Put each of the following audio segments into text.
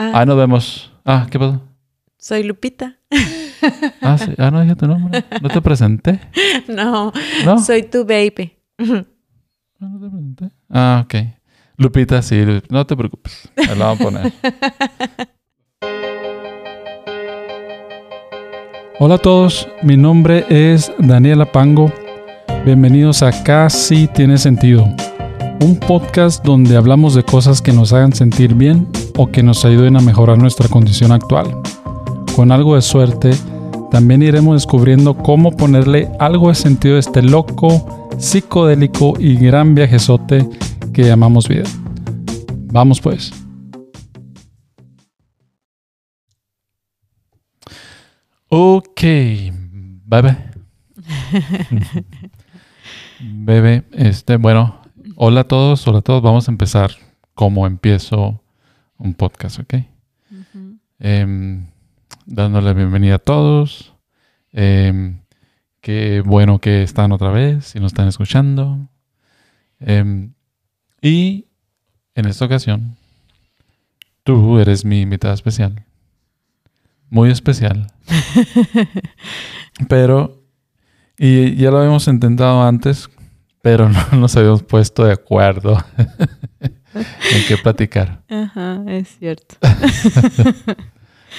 Ah, Ah, nos vemos. Ah, ¿qué pasó? soy Lupita. Ah, sí. Ah, no dije tu nombre. No te presenté. no, No. soy tu baby. Ah, no te presenté. Ah, ok. Lupita, sí. No te preocupes. Me la vamos a poner. Hola a todos. Mi nombre es Daniela Pango. Bienvenidos a Casi Tiene Sentido. Un podcast donde hablamos de cosas que nos hagan sentir bien o que nos ayuden a mejorar nuestra condición actual. Con algo de suerte, también iremos descubriendo cómo ponerle algo de sentido a este loco, psicodélico y gran viajezote que llamamos vida. Vamos pues. Ok, bebé. bebé, este, bueno, hola a todos, hola a todos. Vamos a empezar como empiezo un podcast, ¿ok? Em, dándole bienvenida a todos. Em, qué bueno que están otra vez y nos están escuchando. Em, y en esta ocasión, tú eres mi invitada especial. Muy especial. pero, y ya lo habíamos intentado antes, pero no nos habíamos puesto de acuerdo en qué platicar. Ajá, es cierto.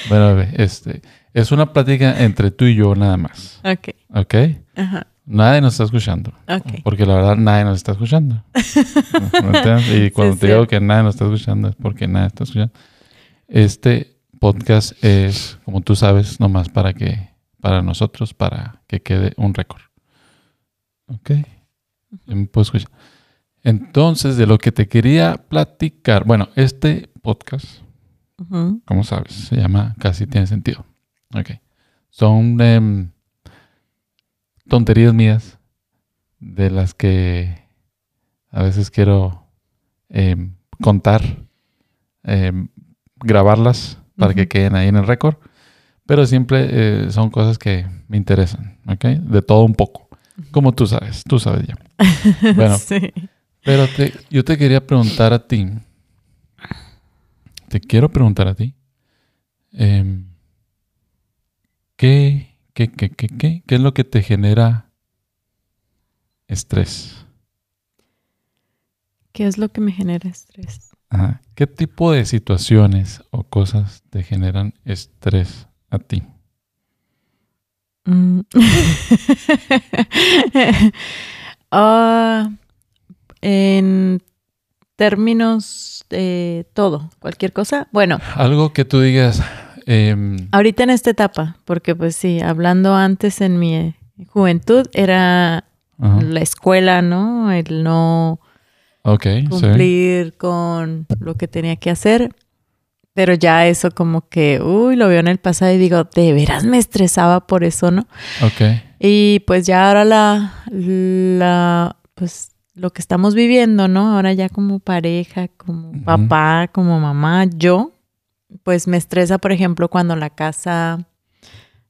Bueno, bebé, este, es una plática entre tú y yo nada más, Ok. ¿ok? Ajá. Nadie nos está escuchando, Ok. porque la verdad nadie nos está escuchando. Y cuando es te digo cierto. que nadie nos está escuchando es porque nadie está escuchando. Este podcast es, como tú sabes, nomás para que, para nosotros, para que quede un récord. ¿Ok? Me puedo escuchar. Entonces, de lo que te quería platicar, bueno, este podcast Ujú. como sabes, se llama Casi Tiene Sentido. Ok. Son em, tonterías mías de las que a veces quiero em, contar, em, grabarlas para que queden ahí en el récord. Pero siempre eh, son cosas que me interesan, ¿ok? De todo un poco. Como tú sabes, tú sabes ya. Bueno, Sí. Pero te- yo te quería preguntar a ti. Te quiero preguntar a ti. em, ¿qué, qué, qué, qué, qué, qué es lo que te genera estrés? ¿Qué es lo que me genera estrés? Ajá. ¿Qué tipo de situaciones o cosas te generan estrés a ti? Mm. Ah, en términos de todo, cualquier cosa. Bueno, Algo que tú digas. em, ahorita en esta etapa, porque pues sí, hablando antes en mi eh, juventud, era ajá. la escuela, ¿no? El no sí. cumplir con lo que tenía que hacer. Pero ya eso como que, uy, lo veo en el pasado y digo, de veras me estresaba por eso, ¿no? Ok. Y pues ya ahora la, la, pues lo que estamos viviendo, ¿no? Ahora ya como pareja, como papá, como mamá, yo, pues me estresa, por ejemplo, cuando la casa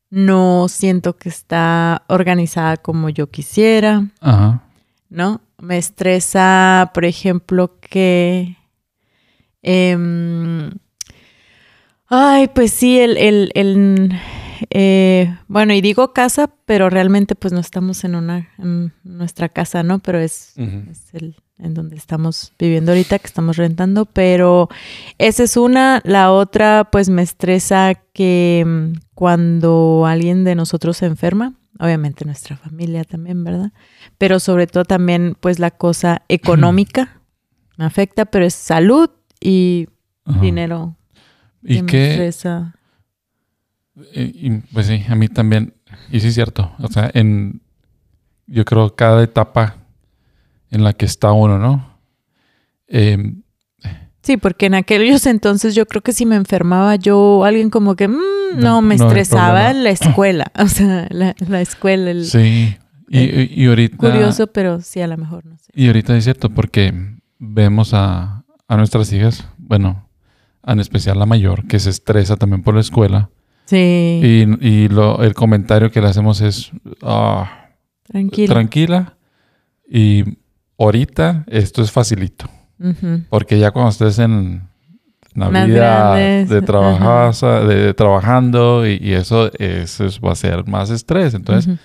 no siento que está organizada como yo quisiera. ¿no? Me estresa, por ejemplo, que... em, ay, pues sí, el... el, el, eh, bueno, y digo casa, pero realmente pues no estamos en una en nuestra casa, ¿no? Pero es, el en donde estamos viviendo ahorita, que estamos rentando, pero esa es una. La otra, pues me estresa que mm, cuando alguien de nosotros se enferma, obviamente nuestra familia también, ¿verdad? Pero sobre todo también, pues la cosa económica me afecta, pero es salud y Ajá. dinero ¿Y que me qué? estresa. Eh, y, pues sí, a mí también. Y sí es cierto. O sea, en yo creo cada etapa en la que está uno, ¿no? Em, Sí, porque en aquellos entonces yo creo que si me enfermaba yo, alguien como que, mm, no, No, me no estresaba la escuela, o sea, la, la escuela, el sí. Y, y- y ahorita. curioso, pero sí, a lo mejor, no sé. Y ahorita es cierto, porque vemos a, a nuestras hijas, bueno, en especial la mayor, que se estresa también por la escuela. Sí, Y, y lo, el comentario que le hacemos es, "Ah, tranquilo. tranquila. Y ahorita esto es facilito. Porque ya cuando estés en, Más vida grandes, de, trabajar, de, trabajando y, eso, eso va a ser más estrés. Entonces,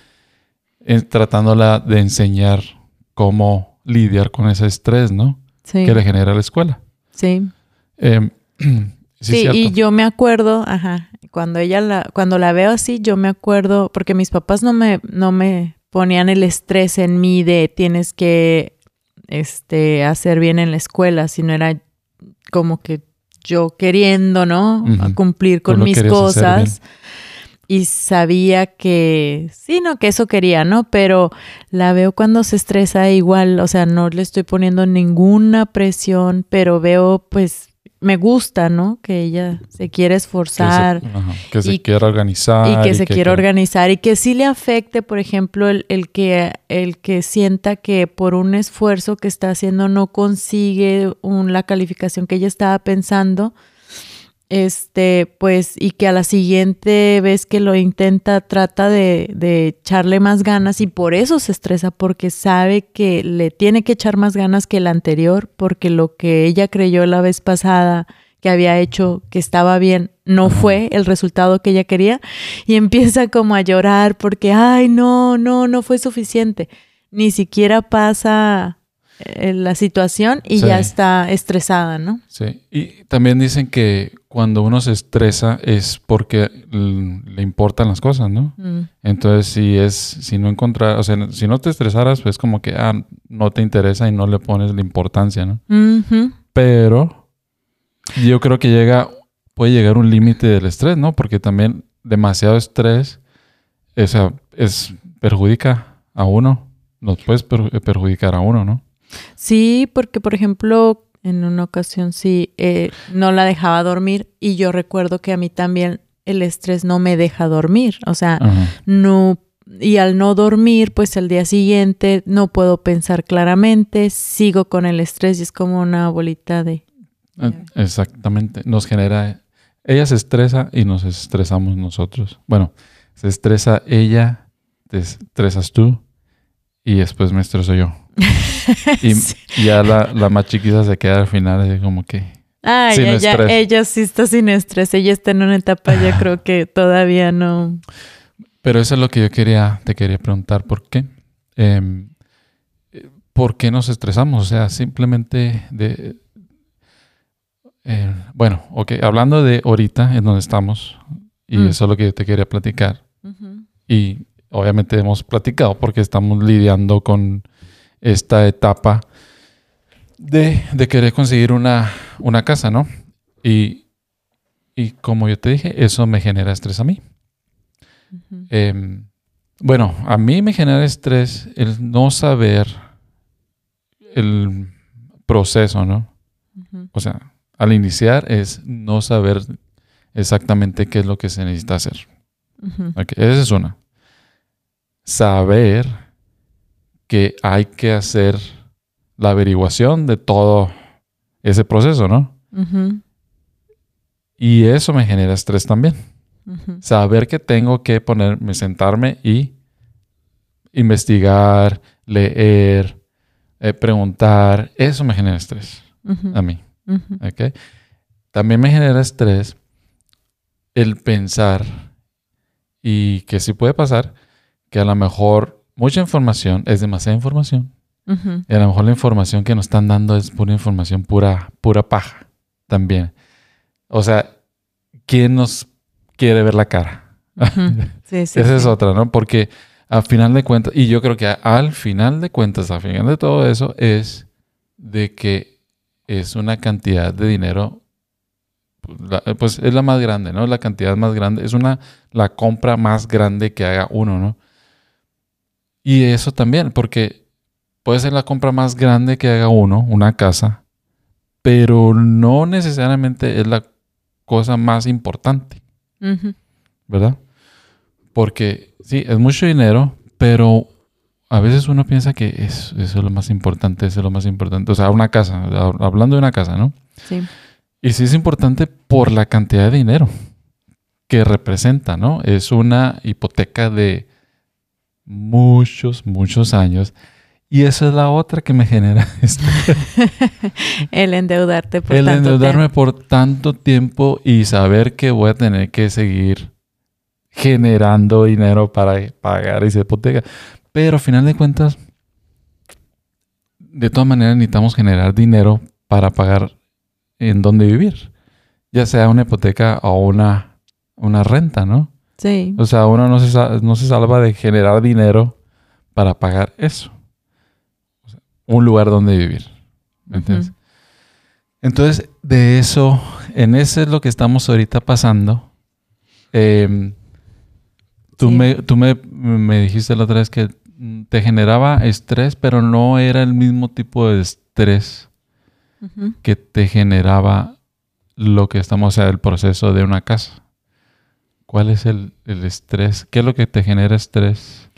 tratándola de enseñar cómo lidiar con ese estrés, ¿no? Sí, Que le genera la escuela. sí. Em, sí, y yo me acuerdo, ajá, cuando ella la, cuando la veo así, yo me acuerdo, porque mis papás no me, no me ponían el estrés en mí de tienes que este hacer bien en la escuela, sino era como que yo queriendo, ¿no? Cumplir con mis cosas. Y sabía que, sí, no, que eso quería, ¿no? Pero la veo cuando se estresa igual, o sea, no le estoy poniendo ninguna presión, pero veo, pues, me gusta, ¿no? Que ella se quiere que esforzar se, ajá, que se y- quiera organizar. y que se quiera- organizar y que sí le afecte, por ejemplo, el, el que, el que sienta que por un esfuerzo que está haciendo no consigue un- la calificación que ella estaba pensando, este, pues, y que a la siguiente vez que lo intenta trata de, de echarle más ganas y por eso se estresa, porque sabe que le tiene que echar más ganas que el anterior, porque lo que ella creyó la vez pasada que había hecho que estaba bien no fue el resultado que ella quería y empieza como a llorar porque, ay, no, no, no fue suficiente. Ni siquiera pasa eh, la situación y Sí. ya está estresada, ¿no? Sí. Y también dicen que cuando uno se estresa es porque le importan las cosas, ¿no? Mm. Entonces, si es, si no encontrar, o sea, si no te estresaras, pues como que, ah, no te interesa y no le pones la importancia, ¿no? Pero yo creo que llega, puede llegar un límite del estrés, ¿no? Porque también demasiado estrés, o sea, es, perjudica a uno, nos puedes per- perjudicar a uno, ¿no? Sí, porque por ejemplo, en una ocasión sí, eh, no la dejaba dormir y yo recuerdo que a mí también el estrés no me deja dormir, o sea, Ajá. no y al no dormir, pues el día siguiente no puedo pensar claramente, sigo con el estrés y es como una bolita de Eh, Exactamente. Nos genera. Ella se estresa y nos estresamos nosotros. Bueno, se estresa ella, te estresas tú y después me estreso yo. Y Sí. ya la, la más chiquita se queda al final así como que. Ay, Sin ella, estrés. ella sí está sin estrés, ella está en una etapa ya creo que todavía no. Pero eso es lo que yo quería, te quería preguntar. ¿Por qué? Em, ¿Por qué nos estresamos? O sea, simplemente de. eh, bueno, ok, hablando de ahorita en donde estamos, y Mm. eso es lo que yo te quería platicar. Y obviamente hemos platicado porque estamos lidiando con esta etapa de, de querer conseguir una, una casa, ¿no? Y, y como yo te dije, eso me genera estrés a mí. Em, bueno, a mí me genera estrés el no saber el proceso, ¿no? O sea, al iniciar es no saber exactamente qué es lo que se necesita hacer. Esa es una. Saber que hay que hacer la averiguación de todo ese proceso, ¿no? Y eso me genera estrés también. Saber que tengo que ponerme, sentarme y investigar, leer, eh, preguntar, eso me genera estrés a mí. También me genera estrés el pensar y que sí puede pasar que a lo mejor mucha información es demasiada información y a lo mejor la información que nos están dando es pura información pura pura paja también. O sea, ¿quién nos quiere ver la cara? Sí, sí, Esa es otra, ¿no? Porque al final de cuentas, y yo creo que al final de cuentas, al final de todo eso, es de que es una cantidad de dinero, pues es la más grande, ¿no? La cantidad más grande, es una, la compra más grande que haga uno, ¿no? Y eso también, porque puede ser la compra más grande que haga uno, una casa, pero no necesariamente es la cosa más importante. ¿verdad? Porque sí, es mucho dinero, pero a veces uno piensa que es- eso es lo más importante, eso es lo más importante. O sea, una casa, hab- hablando de una casa, ¿no? Sí. Y sí es importante por la cantidad de dinero que representa, ¿no? Es una hipoteca de muchos, muchos años Y esa es la otra que me genera estrés. el endeudarte por el endeudarme por tanto tiempo y saber que voy a tener que seguir generando dinero para pagar esa hipoteca. Pero a final de cuentas, de todas maneras necesitamos generar dinero para pagar en dónde vivir. Ya sea una hipoteca o una, una renta, ¿no? Sí. O sea, uno no se, no se salva de generar dinero para pagar eso. un lugar donde vivir. Entonces, de eso, en eso es lo que estamos ahorita pasando. Em, tú, me, tú me, me dijiste la otra vez que te generaba estrés, pero no era el mismo tipo de estrés que te generaba lo que estamos, o sea, el proceso de una casa. ¿Cuál es el, estrés? ¿Qué es lo que te genera estrés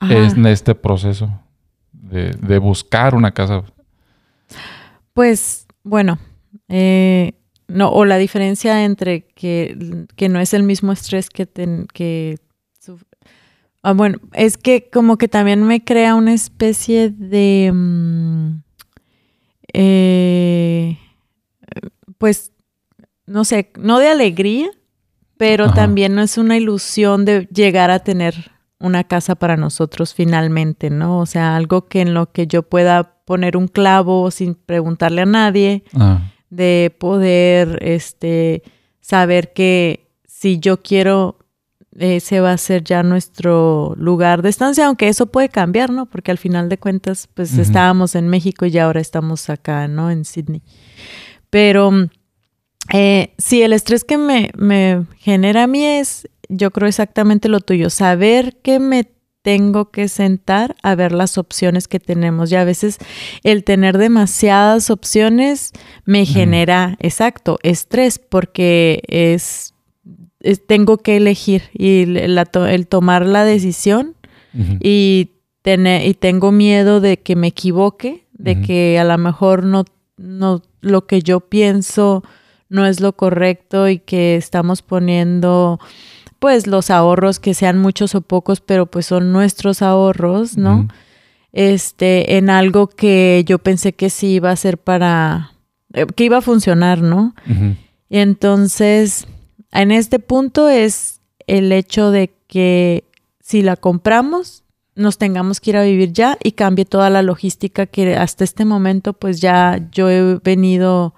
en este proceso de, buscar una casa? Pues, bueno, eh, no, o la diferencia entre que, que, no es el mismo estrés que, que Ah, bueno, es que como que también me crea una especie de, mm, eh, pues, no sé, no de alegría, pero también no es una ilusión de llegar a tener una casa para nosotros finalmente, ¿no? O sea, algo que en lo que yo pueda poner un clavo sin preguntarle a nadie, ah. de poder, este, saber que si yo quiero ese va a ser ya nuestro lugar de estancia, aunque eso puede cambiar, ¿no? Porque al final de cuentas, pues estábamos en México y ahora estamos acá, ¿no? En Sydney. Pero eh, sí, el estrés que me, me genera a mí es, yo creo exactamente lo tuyo, saber que me tengo que sentar a ver las opciones que tenemos. Y a veces el tener demasiadas opciones me genera, exacto, estrés porque es tengo que elegir y el tomar la decisión y, tener, y tengo miedo de que me equivoque, de que a lo mejor no, no, lo que yo pienso no es lo correcto y que estamos poniendo pues los ahorros que sean muchos o pocos, pero pues son nuestros ahorros, ¿no? Este, en algo que yo pensé que sí iba a ser para, eh, que iba a funcionar, ¿no? Y entonces, en este punto es el hecho de que si la compramos, nos tengamos que ir a vivir ya y cambie toda la logística que hasta este momento pues ya yo he venido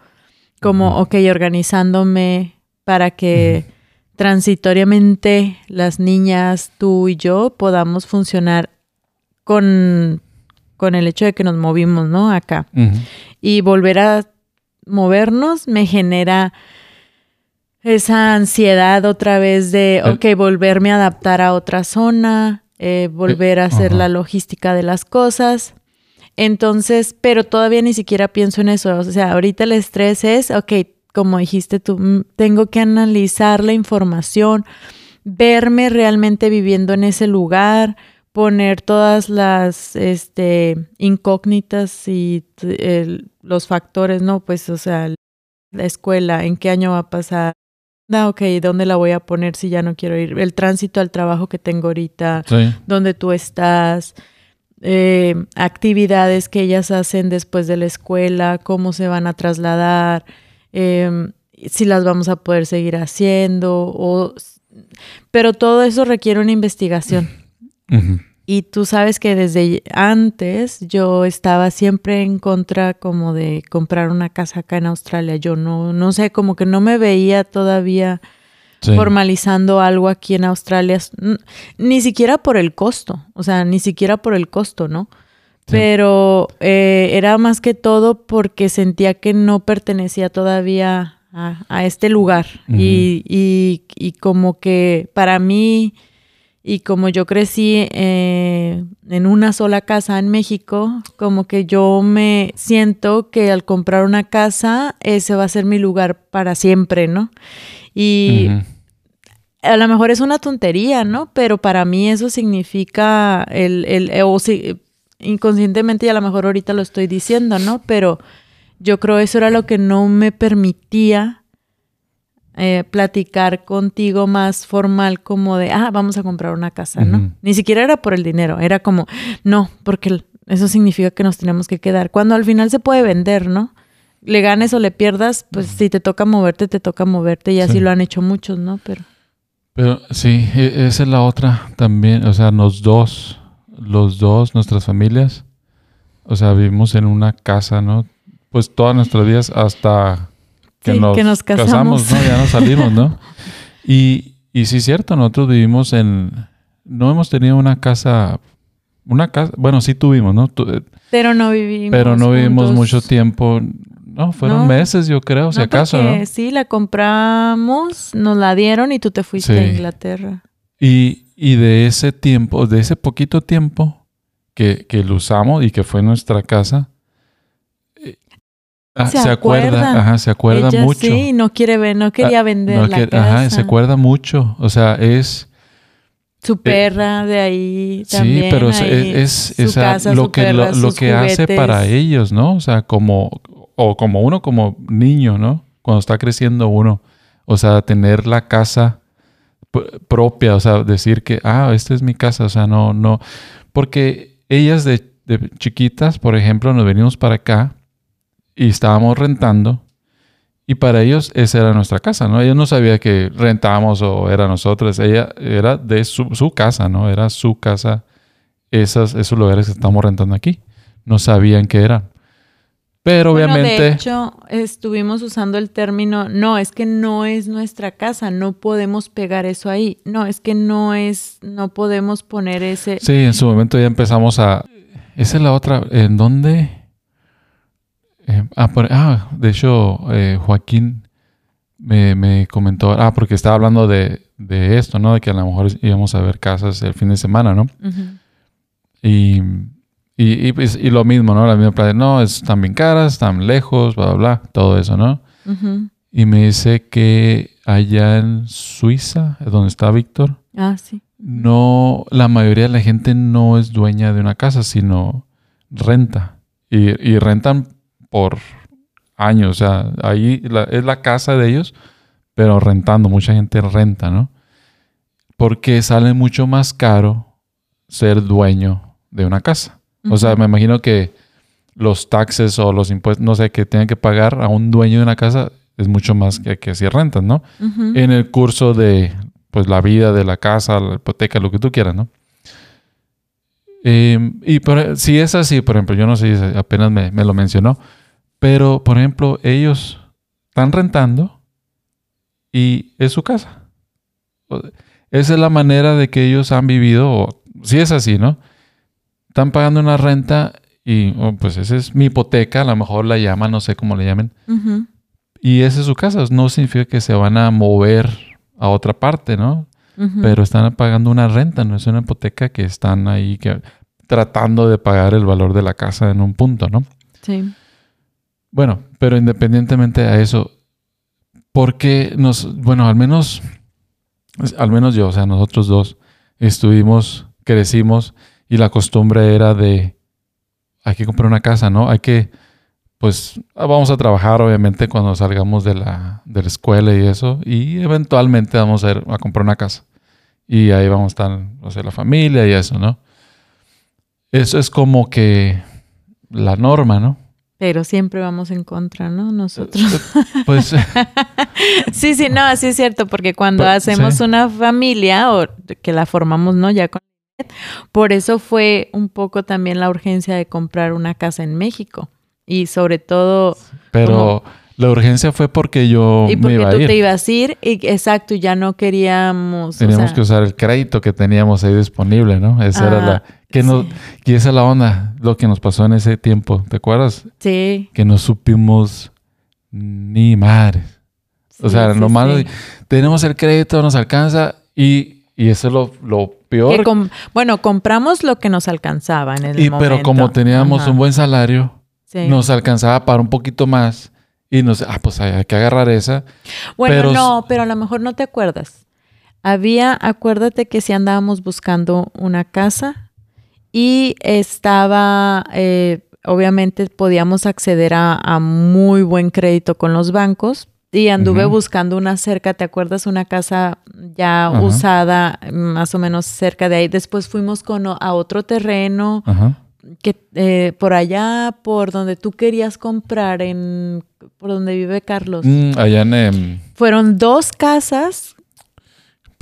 como, ok, organizándome para que transitoriamente las niñas, tú y yo podamos funcionar con, con el hecho de que nos movimos, ¿no? Acá. Y volver a movernos me genera esa ansiedad otra vez de, ok, volverme a adaptar a otra zona, eh, volver a hacer la logística de las cosas. Entonces, pero todavía ni siquiera pienso en eso. O sea, ahorita el estrés es, ok, como dijiste tú, tengo que analizar la información, verme realmente viviendo en ese lugar, poner todas las este, incógnitas y los factores, ¿no? Pues, o sea, la escuela, en qué año va a pasar, Ah, ok, ¿dónde la voy a poner si ya no quiero ir? El tránsito al trabajo que tengo ahorita, dónde tú estás, eh, actividades que ellas hacen después de la escuela, cómo se van a trasladar, em, si las vamos a poder seguir haciendo, o... pero todo eso requiere una investigación. Y tú sabes que desde antes yo estaba siempre en contra como de comprar una casa acá en Australia. Yo no, no sé, como que no me veía todavía formalizando algo aquí en Australia, ni siquiera por el costo, o sea, ni siquiera por el costo, ¿no? Pero eh, era más que todo porque sentía que no pertenecía todavía a, este lugar. y, y, y como que para mí y como yo crecí eh, en una sola casa en México, como que yo me siento que al comprar una casa, ese va a ser mi lugar para siempre, ¿no? Y a lo mejor es una tontería, ¿no? Pero para mí eso significa el, el o inconscientemente y a lo mejor ahorita lo estoy diciendo, ¿no? Pero yo creo eso era lo que no me permitía eh, platicar contigo más formal como de, ah, vamos a comprar una casa, ¿no? Ni siquiera era por el dinero, era como, no, porque eso significa que nos tenemos que quedar. Cuando al final se puede vender, ¿no? Le ganes o le pierdas, pues si te toca moverte, te toca moverte y así Sí. lo han hecho muchos, ¿no? Pero Pero sí, e- esa es la otra también. O sea, los dos, los dos, nuestras familias, o sea, vivimos en una casa, ¿no? Pues todas nuestras vidas hasta que, Sí, nos, que nos casamos. ¿no? Ya nos salimos, ¿no? Y, y sí es cierto, nosotros vivimos en... No hemos tenido una casa... Una casa... Bueno, sí tuvimos, ¿no? Tu- eh, pero no vivimos pero no vivimos juntos. mucho tiempo. No, fueron No. meses, yo creo, si No, acaso, porque ¿no? Sí, la compramos, nos la dieron y tú te fuiste Sí. a Inglaterra. Y, y de ese tiempo, de ese poquito tiempo que, que lo usamos y que fue nuestra casa, eh, ah, Se se, acuerda, acuerda. ajá, se acuerda Ella mucho. sí, no quiere ver, no quería vender No la que- casa. ajá, se acuerda mucho. O sea, es... Su perra de ahí también. sí, pero es, ahí, es, sea, casa, lo su que, perra, lo, lo hace para ellos, ¿no? O sea, como... O como uno, como niño, ¿no? Cuando está creciendo uno. O sea, tener la casa propia, o sea, decir que, ah, esta es mi casa, o sea, no, no, porque ellas de, chiquitas, por ejemplo, nos venimos para acá y estábamos rentando y para ellos esa era nuestra casa, ¿no? Ellos no sabían que rentábamos o era nosotros, ella era de su, su casa, ¿no? Era su casa, esas, esos lugares que estamos rentando aquí, no sabían qué eran. Pero Bueno, obviamente... de hecho, estuvimos usando el término, no, es que no es nuestra casa, no podemos pegar eso ahí. No, es que no es, no podemos poner ese. Sí, en su momento ya empezamos a... Esa es la otra. ¿En dónde? Eh, ah, por- ah, de hecho, eh, Joaquín me, me comentó... Ah, porque estaba hablando de, de esto, ¿no? De que a lo mejor íbamos a ver casas el fin de semana, ¿no? Y, y, y, pues, y lo mismo, ¿no? La misma playa. No, están bien caras, están lejos, bla, bla, bla. Todo eso, ¿no? Y me dice que allá en Suiza, donde está Víctor, Ah, sí. no, la mayoría de la gente no es dueña de una casa, sino renta. Y, y rentan por años. O sea, ahí la- es la casa de ellos, pero rentando. Mucha gente renta, ¿no? Porque sale mucho más caro ser dueño de una casa. O sea, me imagino que los taxes o los impuestos, no sé, que tienen que pagar a un dueño de una casa es mucho más que, que si rentan, ¿no? Ujú. en el curso de pues la vida de la casa, la hipoteca, lo que tú quieras, ¿no? Eh, y por- si es así, por ejemplo, yo no sé, apenas me, me lo mencionó, pero por ejemplo, ellos están rentando y es su casa. Esa es la manera de que ellos han vivido, o si es así, ¿no? Están pagando una renta y oh, pues esa es mi hipoteca, a lo mejor la llaman, no sé cómo le llamen, y esa es su casa. No significa que se van a mover a otra parte, ¿no? Pero están pagando una renta, no es una hipoteca que están ahí que, tratando de pagar el valor de la casa en un punto, ¿no? Sí. Bueno, pero independientemente a eso, porque nos, bueno, al menos, al menos yo, o sea, nosotros dos estuvimos, crecimos y la costumbre era de, hay que comprar una casa, ¿no? Hay que, pues, vamos a trabajar obviamente cuando salgamos de la, de la escuela y eso, y eventualmente vamos a ir a comprar una casa. Y ahí vamos a estar, o sea, la familia y eso, ¿no? Eso es como que la norma, ¿no? Pero siempre vamos en contra, ¿no? Nosotros. Pues Sí, sí, no, así es cierto, porque cuando Pa- hacemos sí. una familia o que la formamos, ¿no? Ya con por eso fue un poco también la urgencia de comprar una casa en México y sobre todo Pero la urgencia fue porque yo y me porque iba a tú ir. te ibas a ir y exacto, ya no queríamos, o Teníamos sea, que usar el crédito que teníamos ahí disponible, ¿no? Esa era Ah, la... Que nos, sí. y esa es la onda, lo que nos pasó en ese tiempo. ¿Te acuerdas? sí, Que no supimos ni madres. O sea, sí, nomás sí. tenemos el crédito, nos alcanza y, y eso es lo, lo peor. Que com- bueno, compramos lo que nos alcanzaba en el Y, momento. pero como teníamos Ajá, un buen salario, sí. nos alcanzaba para un poquito más. Y nos, ah, pues hay, hay que agarrar esa. Bueno, Pero- no, pero a lo mejor no te acuerdas. Había, acuérdate que si andábamos buscando una casa y estaba, eh, obviamente podíamos acceder a, a muy buen crédito con los bancos y anduve buscando una cerca, ¿te acuerdas? Una casa ya usada, más o menos cerca de ahí. Después fuimos con, a otro terreno que eh, por allá, por donde tú querías comprar, en por donde vive Carlos. Mm, allá en em, Fueron dos casas,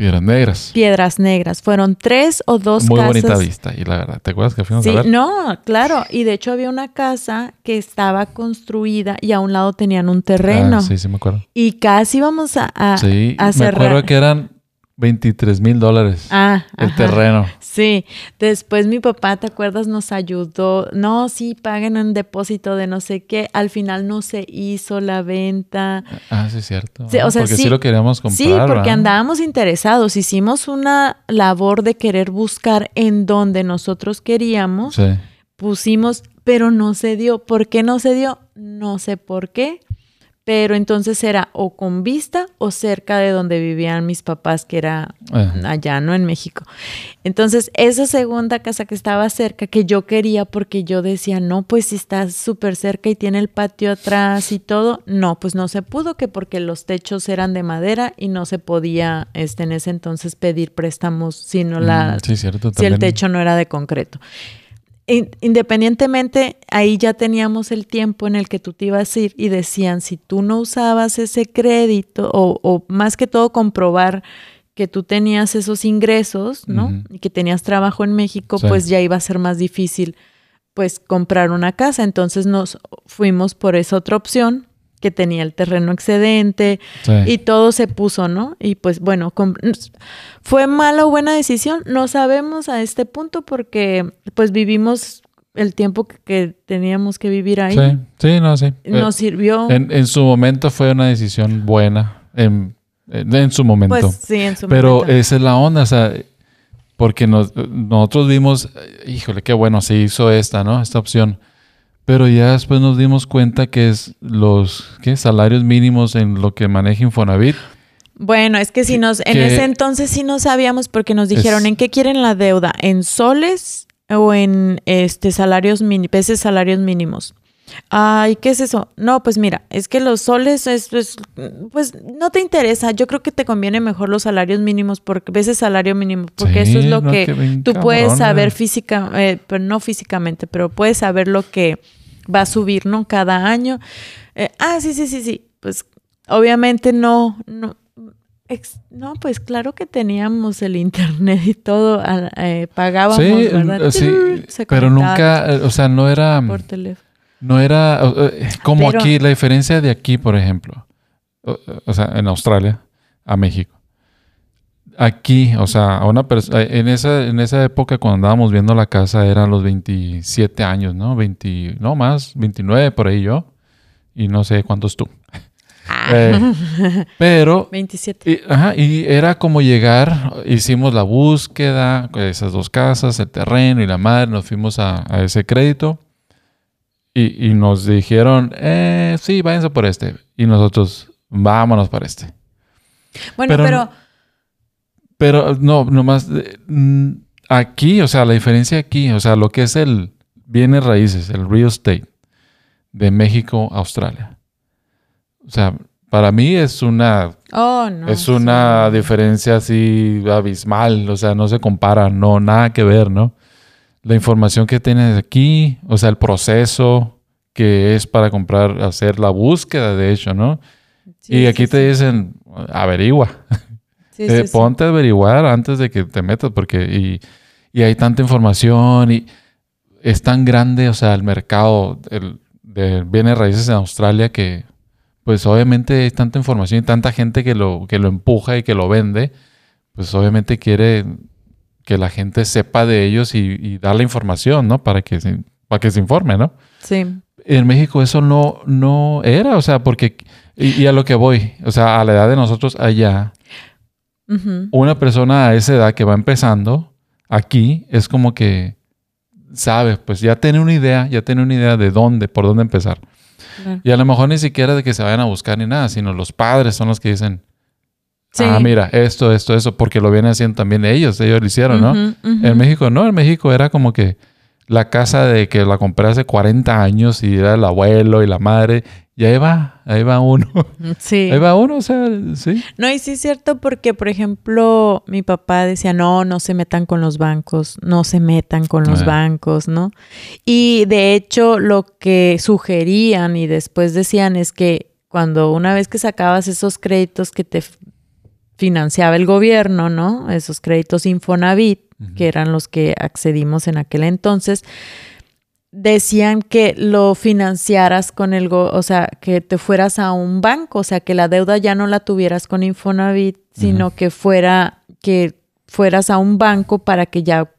Piedras Negras. piedras negras. Fueron tres o dos Muy casas. bonita vista. Y la verdad, ¿te acuerdas que fuimos Sí, a ver? no, claro. Y de hecho había una casa que estaba construida y a un lado tenían un terreno. Ah, sí, sí me acuerdo. Y casi íbamos a, a, sí, a me cerrar. acuerdo que eran 23 mil dólares Ah, el ajá. terreno. Sí, después mi papá, ¿te acuerdas? Nos ayudó. No, sí, paguen un depósito de no sé qué. Al final no se hizo la venta. Ah, sí, es cierto. Sí, o sea, porque sí, sí- lo queríamos comprar. sí, porque ¿verdad? andábamos interesados. Hicimos una labor de querer buscar en donde nosotros queríamos. Sí. Pusimos, pero no se dio. ¿Por qué no se dio? No sé por qué. Pero entonces era o con vista o cerca de donde vivían mis papás, que era Ajá. allá, ¿no? En México. Entonces, esa segunda casa que estaba cerca, que yo quería porque yo decía, no, pues si está súper cerca y tiene el patio atrás y todo, no, pues no se pudo, que porque los techos eran de madera y no se podía, este, en ese entonces pedir préstamos si no la, Mm, sí, cierto. si el techo no era de concreto. In- Independientemente, ahí ya teníamos el tiempo en el que tú te ibas a ir y decían, si tú no usabas ese crédito o, o más que todo comprobar que tú tenías esos ingresos, ¿no? Y que tenías trabajo en México, Sí. pues ya iba a ser más difícil pues comprar una casa. Entonces nos fuimos por esa otra opción que tenía el terreno excedente, Sí. y todo se puso, ¿no? Y pues bueno, fue mala o buena decisión, no sabemos a este punto porque pues vivimos el tiempo que, teníamos que vivir ahí. sí, sí, no, sí. Nos sirvió. Eh, en, en su momento fue una decisión buena. En, en- su momento. pues sí, en su Pero momento. esa es la onda, o sea, porque nos- nosotros vimos, eh, híjole, qué bueno, se hizo esta, ¿no? Esta opción. Pero ya después nos dimos cuenta que es los ¿qué? salarios mínimos en lo que maneja Infonavit. Bueno, es que si nos, en que- ese entonces sí no sabíamos porque nos dijeron Es- en qué quieren la deuda, en soles o en este salarios mini, peces salarios mínimos. Ay, ¿qué es eso? No, pues mira, es que los soles es, es- pues no te interesa. Yo creo que te conviene mejor los salarios mínimos porque veces salario mínimo, porque Sí, eso es lo no, que tú puedes saber física, eh, pero no físicamente, pero puedes saber lo que va a subir, ¿no? Cada año. Eh, ah, sí, sí, sí, sí. Pues obviamente no, no, no, pues claro que teníamos el internet y todo, eh, pagábamos, Sí, ¿verdad? eh, sí, pero nunca, eh, o sea, no era, por teléfono. No era eh, como Pero- aquí, la diferencia de aquí, por ejemplo, o, o sea, en Australia a México. Aquí, o sea, a una persona, en esa, en esa época cuando andábamos viendo la casa eran los 27 años, ¿no? 20, no más, 29 por ahí yo. Y no sé cuántos tú. Eh, pero 27. y, ajá, y era como llegar, hicimos la búsqueda, esas dos casas, el terreno y la madre, nos fuimos a, a ese crédito y, y nos dijeron, eh, sí, váyanse por este. Y nosotros, vámonos para este. Bueno, pero- pero, Pero no, nomás aquí, o sea, la diferencia aquí, o sea, lo que es el bienes raíces, el real estate de México a Australia. O sea, para mí es una oh, no. es una sí. diferencia así abismal, o sea, no se compara, no, nada que ver, ¿no? La información que tienes aquí, o sea, el proceso que es para comprar, hacer la búsqueda, de hecho, ¿no? Sí, y sí, aquí te dicen, averigua, eh, ponte a averiguar antes de que te metas, porque y, y hay tanta información y es tan grande, o sea, el mercado el- de bienes raíces en Australia que, pues obviamente hay tanta información y tanta gente que lo, que lo empuja y que lo vende, pues obviamente quiere que la gente sepa de ellos y, y dar la información, ¿no? Para que se, para que se informe, ¿no? Sí. En México eso no, no era, o sea, porque, y, y a lo que voy, o sea, a la edad de nosotros allá, una persona a esa edad que va empezando aquí es como que sabe, pues ya tiene una idea, ya tiene una idea de dónde, por dónde empezar. Claro. Y a lo mejor ni siquiera de que se vayan a buscar ni nada, sino los padres son los que dicen, Sí. ah, mira, esto, esto, eso, porque lo vienen haciendo también ellos, ellos lo hicieron, ¿no? En México no, en México era como que, la casa de que la compré hace 40 años y era el abuelo y la madre. Y ahí va, ahí va uno. Sí. Ahí va uno, o sea, sí. No, y sí es cierto porque, por ejemplo, mi papá decía, no, no se metan con los bancos, no se metan con los Ah. bancos, ¿no? Y de hecho, lo que sugerían y después decían es que cuando una vez que sacabas esos créditos que te financiaba el gobierno, ¿no? Esos créditos Infonavit, que eran los que accedimos en aquel entonces, decían que lo financiaras con el, go- o sea, que te fueras a un banco, o sea, que la deuda ya no la tuvieras con Infonavit, sino que fuera, que fueras a un banco para que ya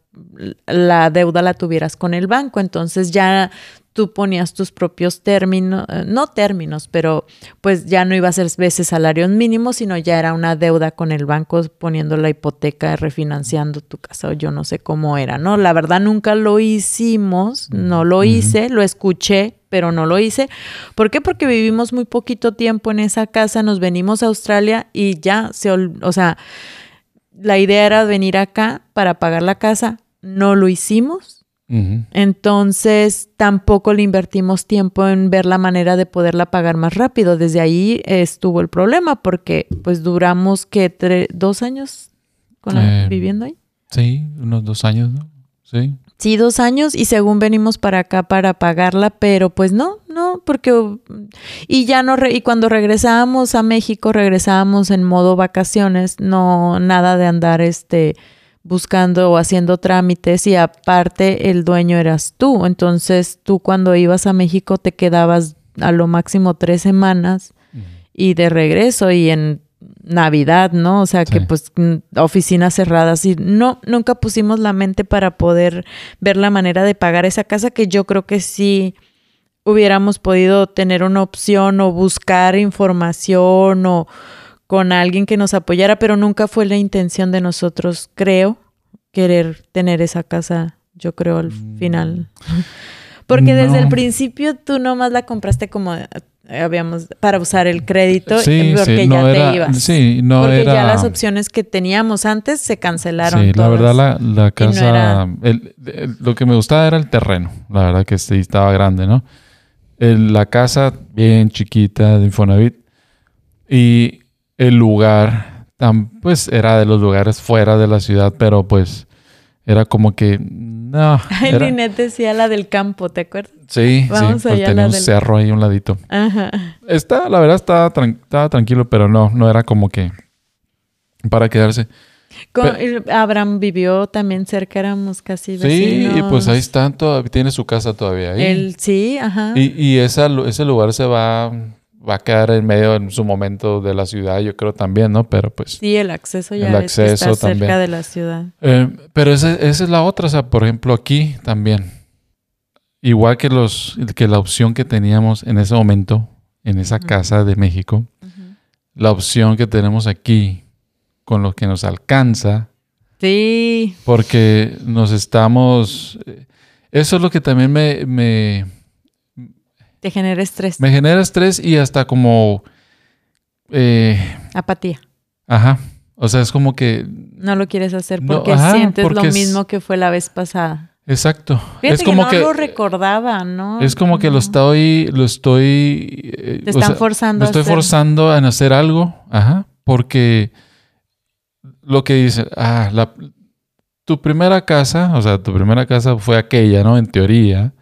la deuda la tuvieras con el banco. Entonces ya tú ponías tus propios términos, eh, no términos, pero pues ya no iba a ser veces salarios mínimos, sino ya era una deuda con el banco poniendo la hipoteca, refinanciando tu casa, o yo no sé cómo era, ¿no? La verdad nunca lo hicimos, no lo hice, lo escuché, pero no lo hice. ¿Por qué? Porque vivimos muy poquito tiempo en esa casa, nos venimos a Australia y ya se, ol- o sea, la idea era venir acá para pagar la casa, no lo hicimos. Entonces tampoco le invertimos tiempo en ver la manera de poderla pagar más rápido. Desde ahí estuvo el problema porque pues duramos que dos años con la- Eh, viviendo ahí. Sí, unos dos años, ¿no? Sí. Sí, dos años y según venimos para acá para pagarla, pero pues no, no, porque uh, y ya no re- y cuando regresábamos a México regresábamos en modo vacaciones, no nada de andar este buscando o haciendo trámites y aparte el dueño eras tú, entonces tú cuando ibas a México te quedabas a lo máximo tres semanas y de regreso y en Navidad, ¿no? O sea, que pues mm, oficinas cerradas y no, nunca pusimos la mente para poder ver la manera de pagar esa casa que yo creo que sí hubiéramos podido tener una opción o buscar información o con alguien que nos apoyara, pero nunca fue la intención de nosotros, creo, querer tener esa casa, yo creo, al final. Porque desde el principio tú nomás la compraste como eh, habíamos para usar el crédito Sí, eh, porque sí, ya te ibas. sí, no porque era. ya las opciones que teníamos antes se cancelaron. Sí, la todas. verdad la, la no casa, era- el- el- lo que me gustaba era el terreno, la verdad que sí estaba grande, ¿no? El- la casa bien chiquita de Infonavit y el lugar, pues era de los lugares fuera de la ciudad, pero pues era como que, no, Ay, era- Linet decía la del campo, ¿te acuerdas? sí, Vamos sí, allá tenía un del- cerro ahí a un ladito. Ajá. Está, la verdad estaba, tran- estaba tranquilo, pero no, no era como que para quedarse. Con- Abraham vivió también cerca, éramos casi Sí, vecinos. y pues ahí está, toda- tiene su casa todavía ahí. Sí, ajá. Y, y esa ese lugar se va, va a quedar en medio en su momento de la ciudad, yo creo también, ¿no? Pero pues... Sí, el acceso ya El acceso está cerca también. de la ciudad. eh, pero esa, esa es la otra, o sea, por ejemplo, aquí también. Igual que, los, que la opción que teníamos en ese momento, en esa Ujú. casa de México, la opción que tenemos aquí con lo que nos alcanza, Sí, porque nos estamos... eh, Eso es lo que también me, me, te genera estrés, me genera estrés y hasta como... eh, apatía. ajá. O sea, es como que... No lo quieres hacer No, porque ajá, sientes porque lo es- mismo que fue la vez pasada. Exacto. Fíjate es como que que... no lo recordaba, ¿no? Es como que lo estoy... Lo estoy... eh, Te o están sea, forzando Lo a estoy hacer- forzando en hacer algo. Ajá. Porque... Lo que dice... Ah, la, tu primera casa... O sea, tu primera casa fue aquella, ¿no? En teoría.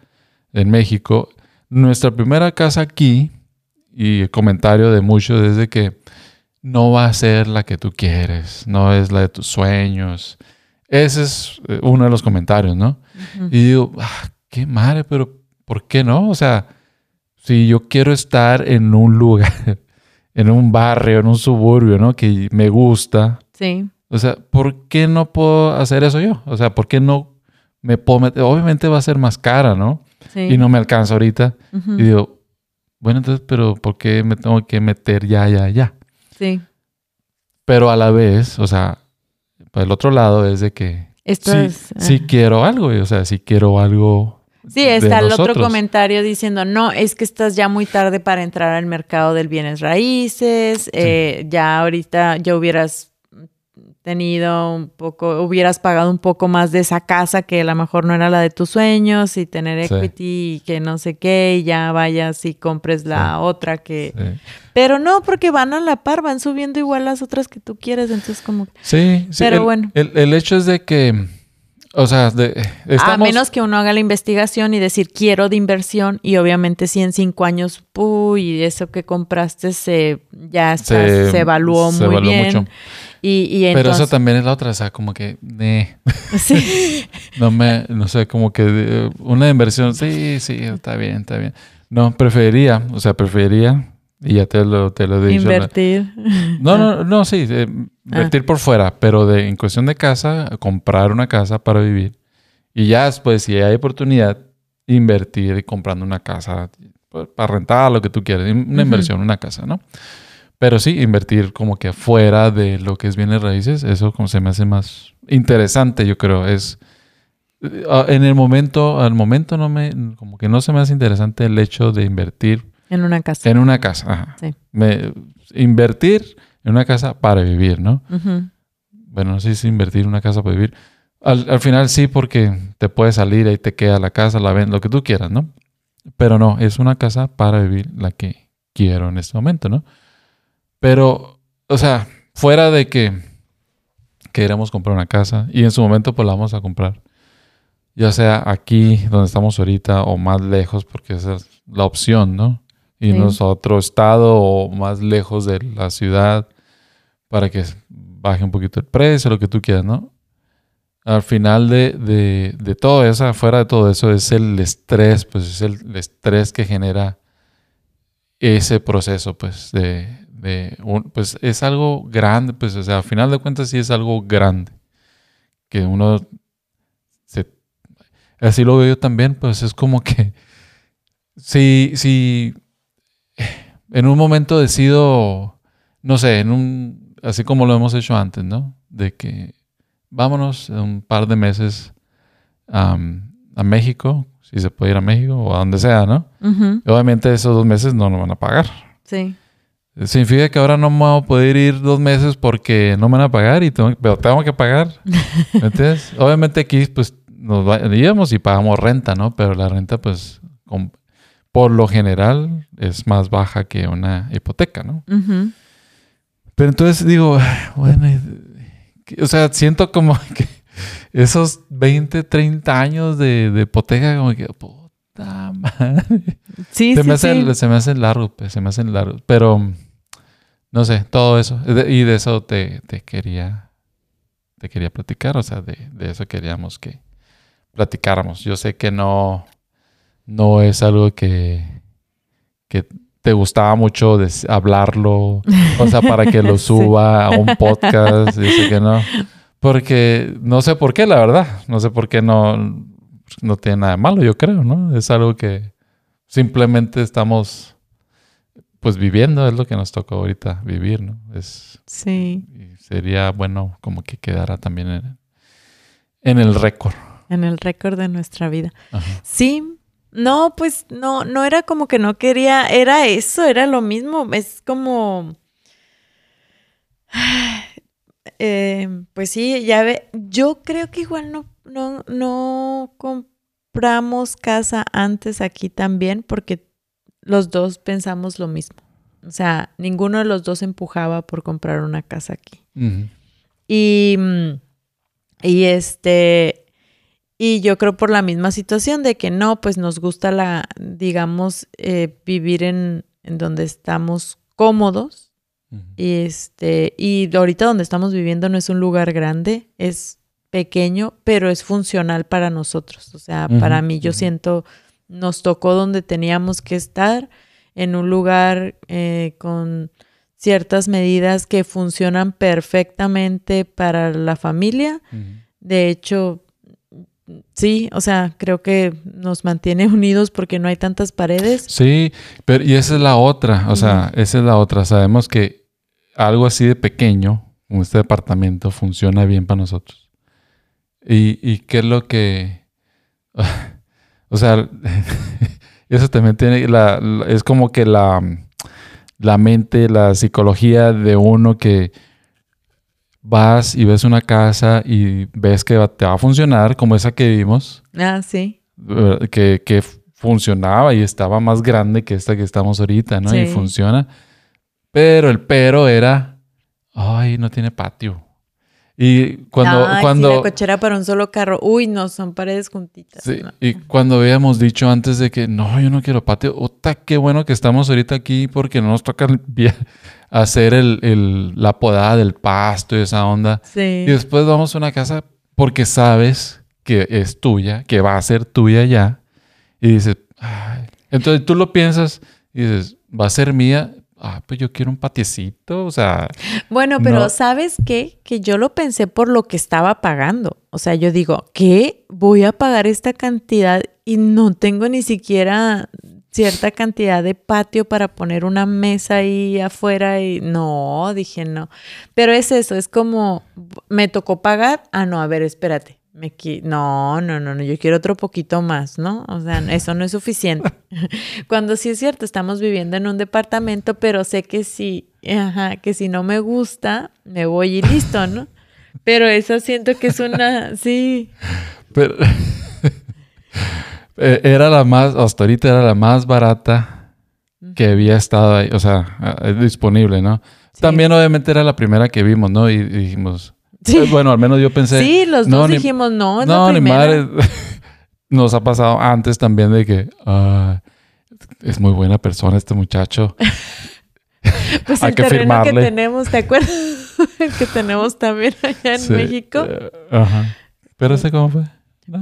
En México. Nuestra primera casa aquí... Y el comentario de muchos es de que... No va a ser la que tú quieres. No es la de tus sueños. Ese es eh, uno de los comentarios, ¿no? Y digo, ah, qué madre, pero ¿por qué no? O sea, si yo quiero estar en un lugar, en un barrio, en un suburbio, ¿no? Que me gusta. Sí, O sea, ¿por qué no puedo hacer eso yo? O sea, ¿por qué no me puedo meter? Obviamente va a ser más cara, ¿no? Sí. Y no me alcanza ahorita. Y digo, bueno, entonces, pero ¿por qué me tengo que meter ya, ya, ya? Sí. Pero a la vez, o sea, para el otro lado es de que Esto sí, es. sí ajá. quiero algo, o sea, sí quiero algo. Sí, está el otro comentario diciendo, no, es que estás ya muy tarde para entrar al mercado del bienes raíces, eh, ya ahorita ya hubieras tenido un poco, hubieras pagado un poco más de esa casa que a lo mejor no era la de tus sueños y tener equity y que no sé qué y ya vayas y compres la otra que... Pero no, porque van a la par, van subiendo igual las otras que tú quieres, entonces como... Sí, sí. Pero bueno. El, hecho es de que... O sea, de, a menos que uno haga la investigación y decir quiero de inversión y obviamente si en cinco años, uy, eso que compraste se ya se, evaluó muy bien. Mucho. Pero eso también es la otra, o sea, como que, sí. no me, no sé, como que eh, una inversión, sí, sí, está bien, está bien. No, preferiría, o sea, preferiría, y ya te lo, te lo he dicho. Invertir. No, no, no, sí, eh, invertir por fuera, pero de, en cuestión de casa, comprar una casa para vivir. Y ya después, si hay oportunidad, invertir comprando una casa pues, para rentar, lo que tú quieras, una inversión, una casa, ¿no? Pero sí, invertir como que fuera de lo que es bienes raíces, eso como se me hace más interesante, yo creo. Es ah, en el momento, al momento no me, como que no se me hace interesante el hecho de invertir en una casa. En una casa, ajá. Sí. Me, invertir en una casa para vivir, ¿no? Bueno, no sé si invertir en una casa para vivir. Al, al, final sí, porque te puedes salir, ahí te queda la casa, la ven, lo que tú quieras, ¿no? Pero no, es una casa para vivir la que quiero en este momento, ¿no? Pero, o sea, fuera de que queremos comprar una casa y en su momento pues la vamos a comprar. Ya sea aquí donde estamos ahorita o más lejos porque esa es la opción, ¿no? Irnos a otro estado o más lejos de la ciudad para que baje un poquito el precio, lo que tú quieras, ¿no? Al final de, de, de todo eso, fuera de todo eso, es el estrés, pues es el estrés que genera ese proceso, pues, de, pues es algo grande, pues, o sea, al final de cuentas sí es algo grande. Que uno, así lo veo yo también, pues es como que, si, si en un momento decido, no sé, en un, así como lo hemos hecho antes, ¿no? De que vámonos un par de meses a México, si se puede ir a México o a donde sea, ¿no? Obviamente esos dos meses no nos van a pagar. Sí. Significa que ahora no me voy a poder ir dos meses porque no me van a pagar, y tengo, pero tengo que pagar. ¿Entiendes? Obviamente aquí pues nos íbamos y pagamos renta, ¿no? Pero la renta pues por lo general es más baja que una hipoteca, ¿no? Pero entonces digo, bueno, o sea, siento como que esos 20, 30 años de, de hipoteca como que, Sí, se sí, me hacen, Se me hacen largos, pues, se me hacen largos. Pero, no sé, todo eso. Y de eso te, quería te quería platicar. O sea, de, eso queríamos que platicáramos. Yo sé que no, no es algo que, que te gustaba mucho hablarlo. O sea, para que lo suba a un podcast. Dice que no. Porque no sé por qué, la verdad. No sé por qué no no tiene nada de malo, yo creo, ¿no? Es algo que simplemente estamos pues viviendo, es lo que nos toca ahorita vivir, ¿no? Es, sí. sería bueno como que quedara también en, en el récord. En el récord de nuestra vida. Sí, no, pues no, no era como que no quería, era eso, era lo mismo, es como... Eh, pues sí, ya ve, yo creo que igual no no, no compramos casa antes aquí también porque los dos pensamos lo mismo. O sea, ninguno de los dos empujaba por comprar una casa aquí. Y, y este, y yo creo por la misma situación de que no, pues nos gusta la, digamos, eh, vivir en, en, donde estamos cómodos. Y este, y ahorita donde estamos viviendo no es un lugar grande, es pequeño, pero es funcional para nosotros. O sea, para mí yo siento, nos tocó donde teníamos que estar, en un lugar eh, con ciertas medidas que funcionan perfectamente para la familia. De hecho, sí, o sea, creo que nos mantiene unidos porque no hay tantas paredes. Sí, pero y esa es la otra, o sea, esa es la otra. Sabemos que algo así de pequeño, como este departamento, funciona bien para nosotros. ¿Y, y qué es lo que... o sea, eso también tiene... La, es como que la, la mente, la psicología de uno que vas y ves una casa y ves que te va a funcionar, como esa que vimos, Ah, sí. que, que funcionaba y estaba más grande que esta que estamos ahorita, ¿no? Y funciona. Pero el pero era, ay, no tiene patio. Y cuando, Ay, sí, cuando, la cochera para un solo carro. Uy, no, son paredes juntitas. Sí, no. y cuando habíamos dicho antes de que no, yo no quiero patio, ota, qué bueno que estamos ahorita aquí porque no nos toca limpiar- hacer el, el- la podada del pasto y esa onda. Sí. Y después vamos a una casa porque sabes que es tuya, que va a ser tuya ya. Y dices, "Ay". entonces tú lo piensas y dices, va a ser mía. Ah, pues yo quiero un patiecito, o sea, Bueno, pero No. ¿sabes qué? Que yo lo pensé por lo que estaba pagando. O sea, yo digo, ¿qué? Voy a pagar esta cantidad y no tengo ni siquiera cierta cantidad de patio para poner una mesa ahí afuera y no, dije no. Pero es eso, es como, me tocó pagar, ah, no, a ver, espérate. Me qui- no, no, no, no, yo quiero otro poquito más, ¿no? O sea, eso no es suficiente. Cuando sí es cierto, estamos viviendo en un departamento, pero sé que si, ajá, que si no me gusta, me voy y listo, ¿no? Pero eso siento que es una, sí, Pero eh, era la más, hasta ahorita era la más barata que había estado ahí, o sea, disponible, ¿no? Sí. También obviamente era la primera que vimos, ¿no? Y, y dijimos, Sí. eh, bueno, al menos yo pensé, sí, los no, dos ni- dijimos, no, es no, la ni madre. Nos ha pasado antes también de que ah, es muy buena persona este muchacho. Pues hay el que terreno que firmarle. tenemos, ¿te acuerdas? el que tenemos también allá en Sí, México. eh, ajá. Pero ese cómo fue.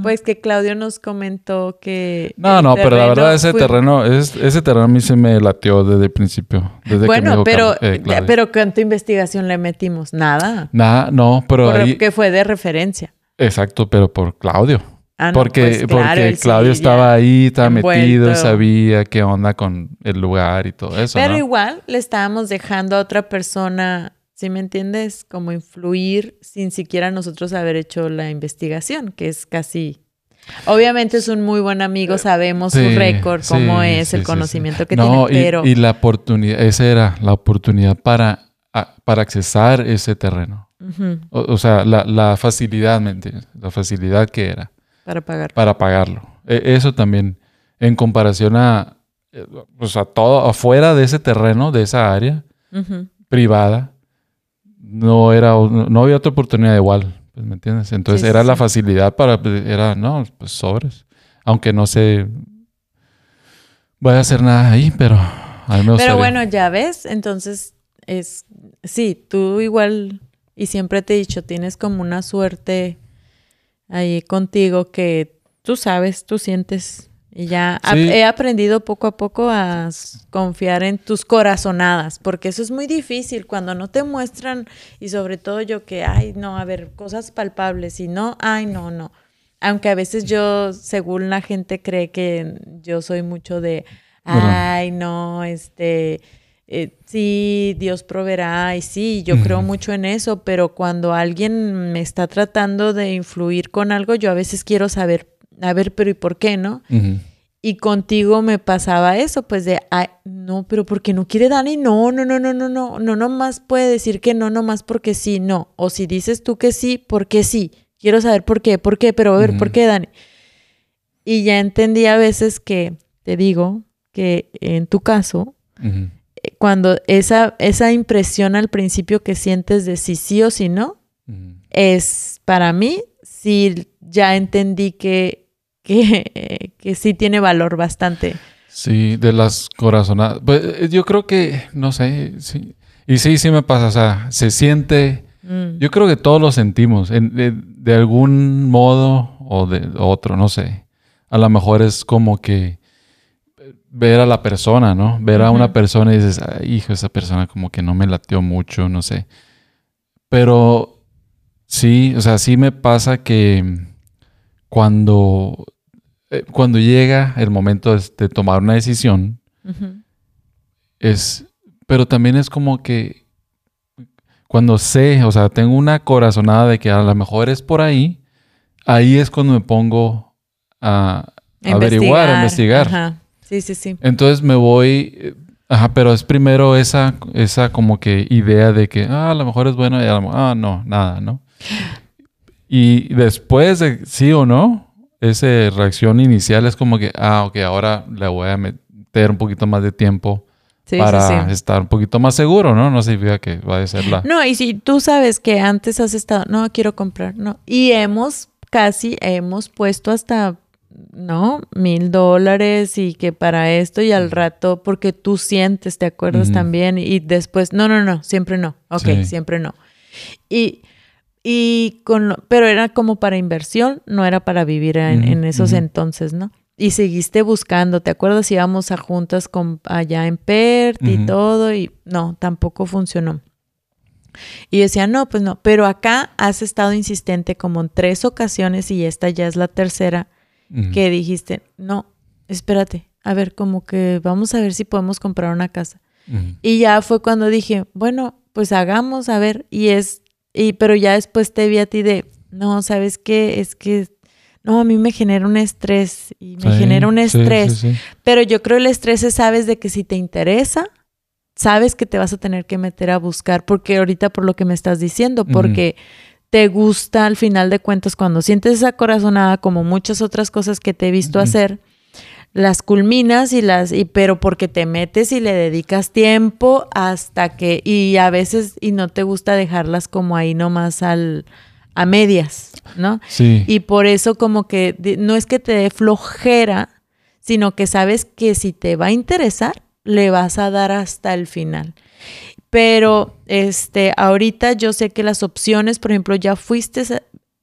Pues que Claudio nos comentó que... No, no, pero la verdad ese fue- terreno, es- ese terreno a mí se me latió desde el principio. Desde que me Bueno, dijo pero, eh, pero ¿cuánta investigación le metimos? Nada. Nada, no, pero ahí, Porque fue de referencia. exacto, pero por Claudio. Ah, no, porque pues, claro, porque sí, Claudio estaba ahí, estaba metido, sabía qué onda con el lugar y todo eso, Pero ¿no? igual le estábamos dejando a otra persona, ¿sí me entiendes? Como influir sin siquiera nosotros haber hecho la investigación, que es casi... Obviamente es un muy buen amigo, sabemos Sí, su récord, cómo sí, es, sí, el conocimiento que no, tiene, y- pero... y, la oportunidad, esa era la oportunidad para, a- para accesar ese terreno. O, o sea, la, la facilidad, ¿me entiendes? La facilidad que era para pagar. para pagarlo. E- eso también, en comparación a, eh, pues a todo, afuera de ese terreno, de esa área privada, no era, no había otra oportunidad igual, pues, ¿me entiendes? Entonces Sí, era sí, la sí. facilidad para, era, no, pues sobres. Aunque no sé, voy a hacer nada ahí, pero a mí me gustaría. Pero bueno, ya ves, entonces es, sí, tú igual, y siempre te he dicho, tienes como una suerte ahí contigo que tú sabes, tú sientes, y ya Sí. he aprendido poco a poco a confiar en tus corazonadas, porque eso es muy difícil cuando no te muestran, y sobre todo yo que, ay, no, a ver, cosas palpables, y no, ay, no, no. Aunque a veces yo, según la gente cree que yo soy mucho de, ay, no, este, eh, sí, Dios proveerá, y sí, yo creo mucho en eso, pero cuando alguien me está tratando de influir con algo, yo a veces quiero saber, a ver, pero ¿y por qué, no? Ujú. Y contigo me pasaba eso, pues de, ay, no, pero porque no quiere Dani, no, no, no, no, no, no, no, nomás puede decir que no, nomás porque sí, no. O si dices tú que sí, ¿por qué sí? Quiero saber por qué, por qué, pero a ver, ¿por qué, Dani? Y ya entendí a veces que, te digo, que en tu caso, eh, cuando esa, esa impresión al principio que sientes de si sí o si no, es para mí, sí, ya entendí que, que, que sí tiene valor bastante. Sí, de las corazonadas. Pues eh, yo creo que, no sé, sí. Y sí, sí me pasa, o sea, se siente, Mm. yo creo que todos lo sentimos, en- de, de algún modo o de otro, no sé. A lo mejor es como que eh, ver a la persona, ¿no? Ver a una persona y dices, Ay, hijo, esa persona como que no me latió mucho, no sé. Pero sí, o sea, sí me pasa que cuando, eh, cuando llega el momento de, de tomar una decisión, Ujú. es, pero también es como que cuando sé, o sea, tengo una corazonada de que a lo mejor es por ahí, ahí es cuando me pongo a, a averiguar, a investigar. Ajá. Sí, sí, sí. Entonces me voy, eh, Ajá, pero es primero esa, esa como que idea de que, ah, a lo mejor es bueno y a lo mejor, ah, no, nada, ¿no? Y después de sí o no, esa reacción inicial es como que, ah, ok, ahora le voy a meter un poquito más de tiempo para estar un poquito más seguro, ¿no? No significa que vaya a ser la... No, y si tú sabes que antes has estado, no, quiero comprar, no. Y hemos, casi hemos puesto hasta ¿no? Mil dólares y que para esto y al rato, porque tú sientes, ¿te acuerdas también? Y después, no, no, no, siempre no. Ok, siempre no. Y, y con, pero era como para inversión, no era para vivir en, esos entonces, ¿no? Y seguiste buscando, ¿te acuerdas? Íbamos a juntas con, allá en Perth y todo, y no, tampoco funcionó. Y decía, no, pues no, pero acá has estado insistente como en tres ocasiones y esta ya es la tercera que dijiste, no, espérate, a ver, como que vamos a ver si podemos comprar una casa. Y ya fue cuando dije, bueno, pues hagamos, a ver, y es, y pero ya después te vi a ti de, no, ¿sabes qué? Es que, no, a mí me genera un estrés, y me genera un estrés, pero yo creo el estrés es, sabes, de que si te interesa, sabes que te vas a tener que meter a buscar, porque ahorita por lo que me estás diciendo, porque te gusta al final de cuentas cuando sientes esa corazonada como muchas otras cosas que te he visto hacer las culminas y las y pero porque te metes y le dedicas tiempo hasta que y a veces y no te gusta dejarlas como ahí nomás al a medias, ¿no? Sí. Y por eso como que no es que te dé flojera, sino que sabes que si te va a interesar, le vas a dar hasta el final. Pero este, ahorita yo sé que las opciones, por ejemplo, ya fuiste,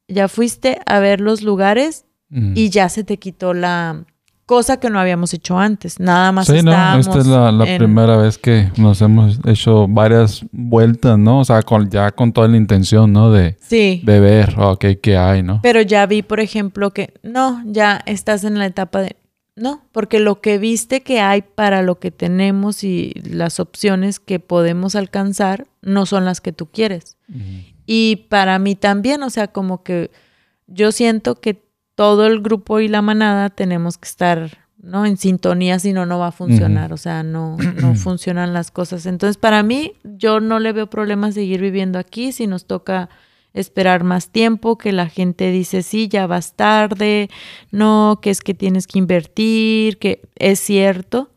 ya fuiste a ver los lugares y ya se te quitó la cosa que no habíamos hecho antes. Nada más. Sí, no, esta es la, primera vez que nos hemos hecho varias vueltas, ¿no? O sea, con, ya con toda la intención, ¿no? De, sí. de ver, ok, qué hay, ¿no? Pero ya vi, por ejemplo, que no, ya estás en la etapa de no, porque lo que viste que hay para lo que tenemos y las opciones que podemos alcanzar no son las que tú quieres. Y para mí también, o sea, como que yo siento que todo el grupo y la manada tenemos que estar ¿no? en sintonía, si no, no va a funcionar, o sea, no, no funcionan las cosas. Entonces, para mí, yo no le veo problema seguir viviendo aquí si nos toca esperar más tiempo, que la gente dice, sí, ya vas tarde, no, que es que tienes que invertir, que es cierto,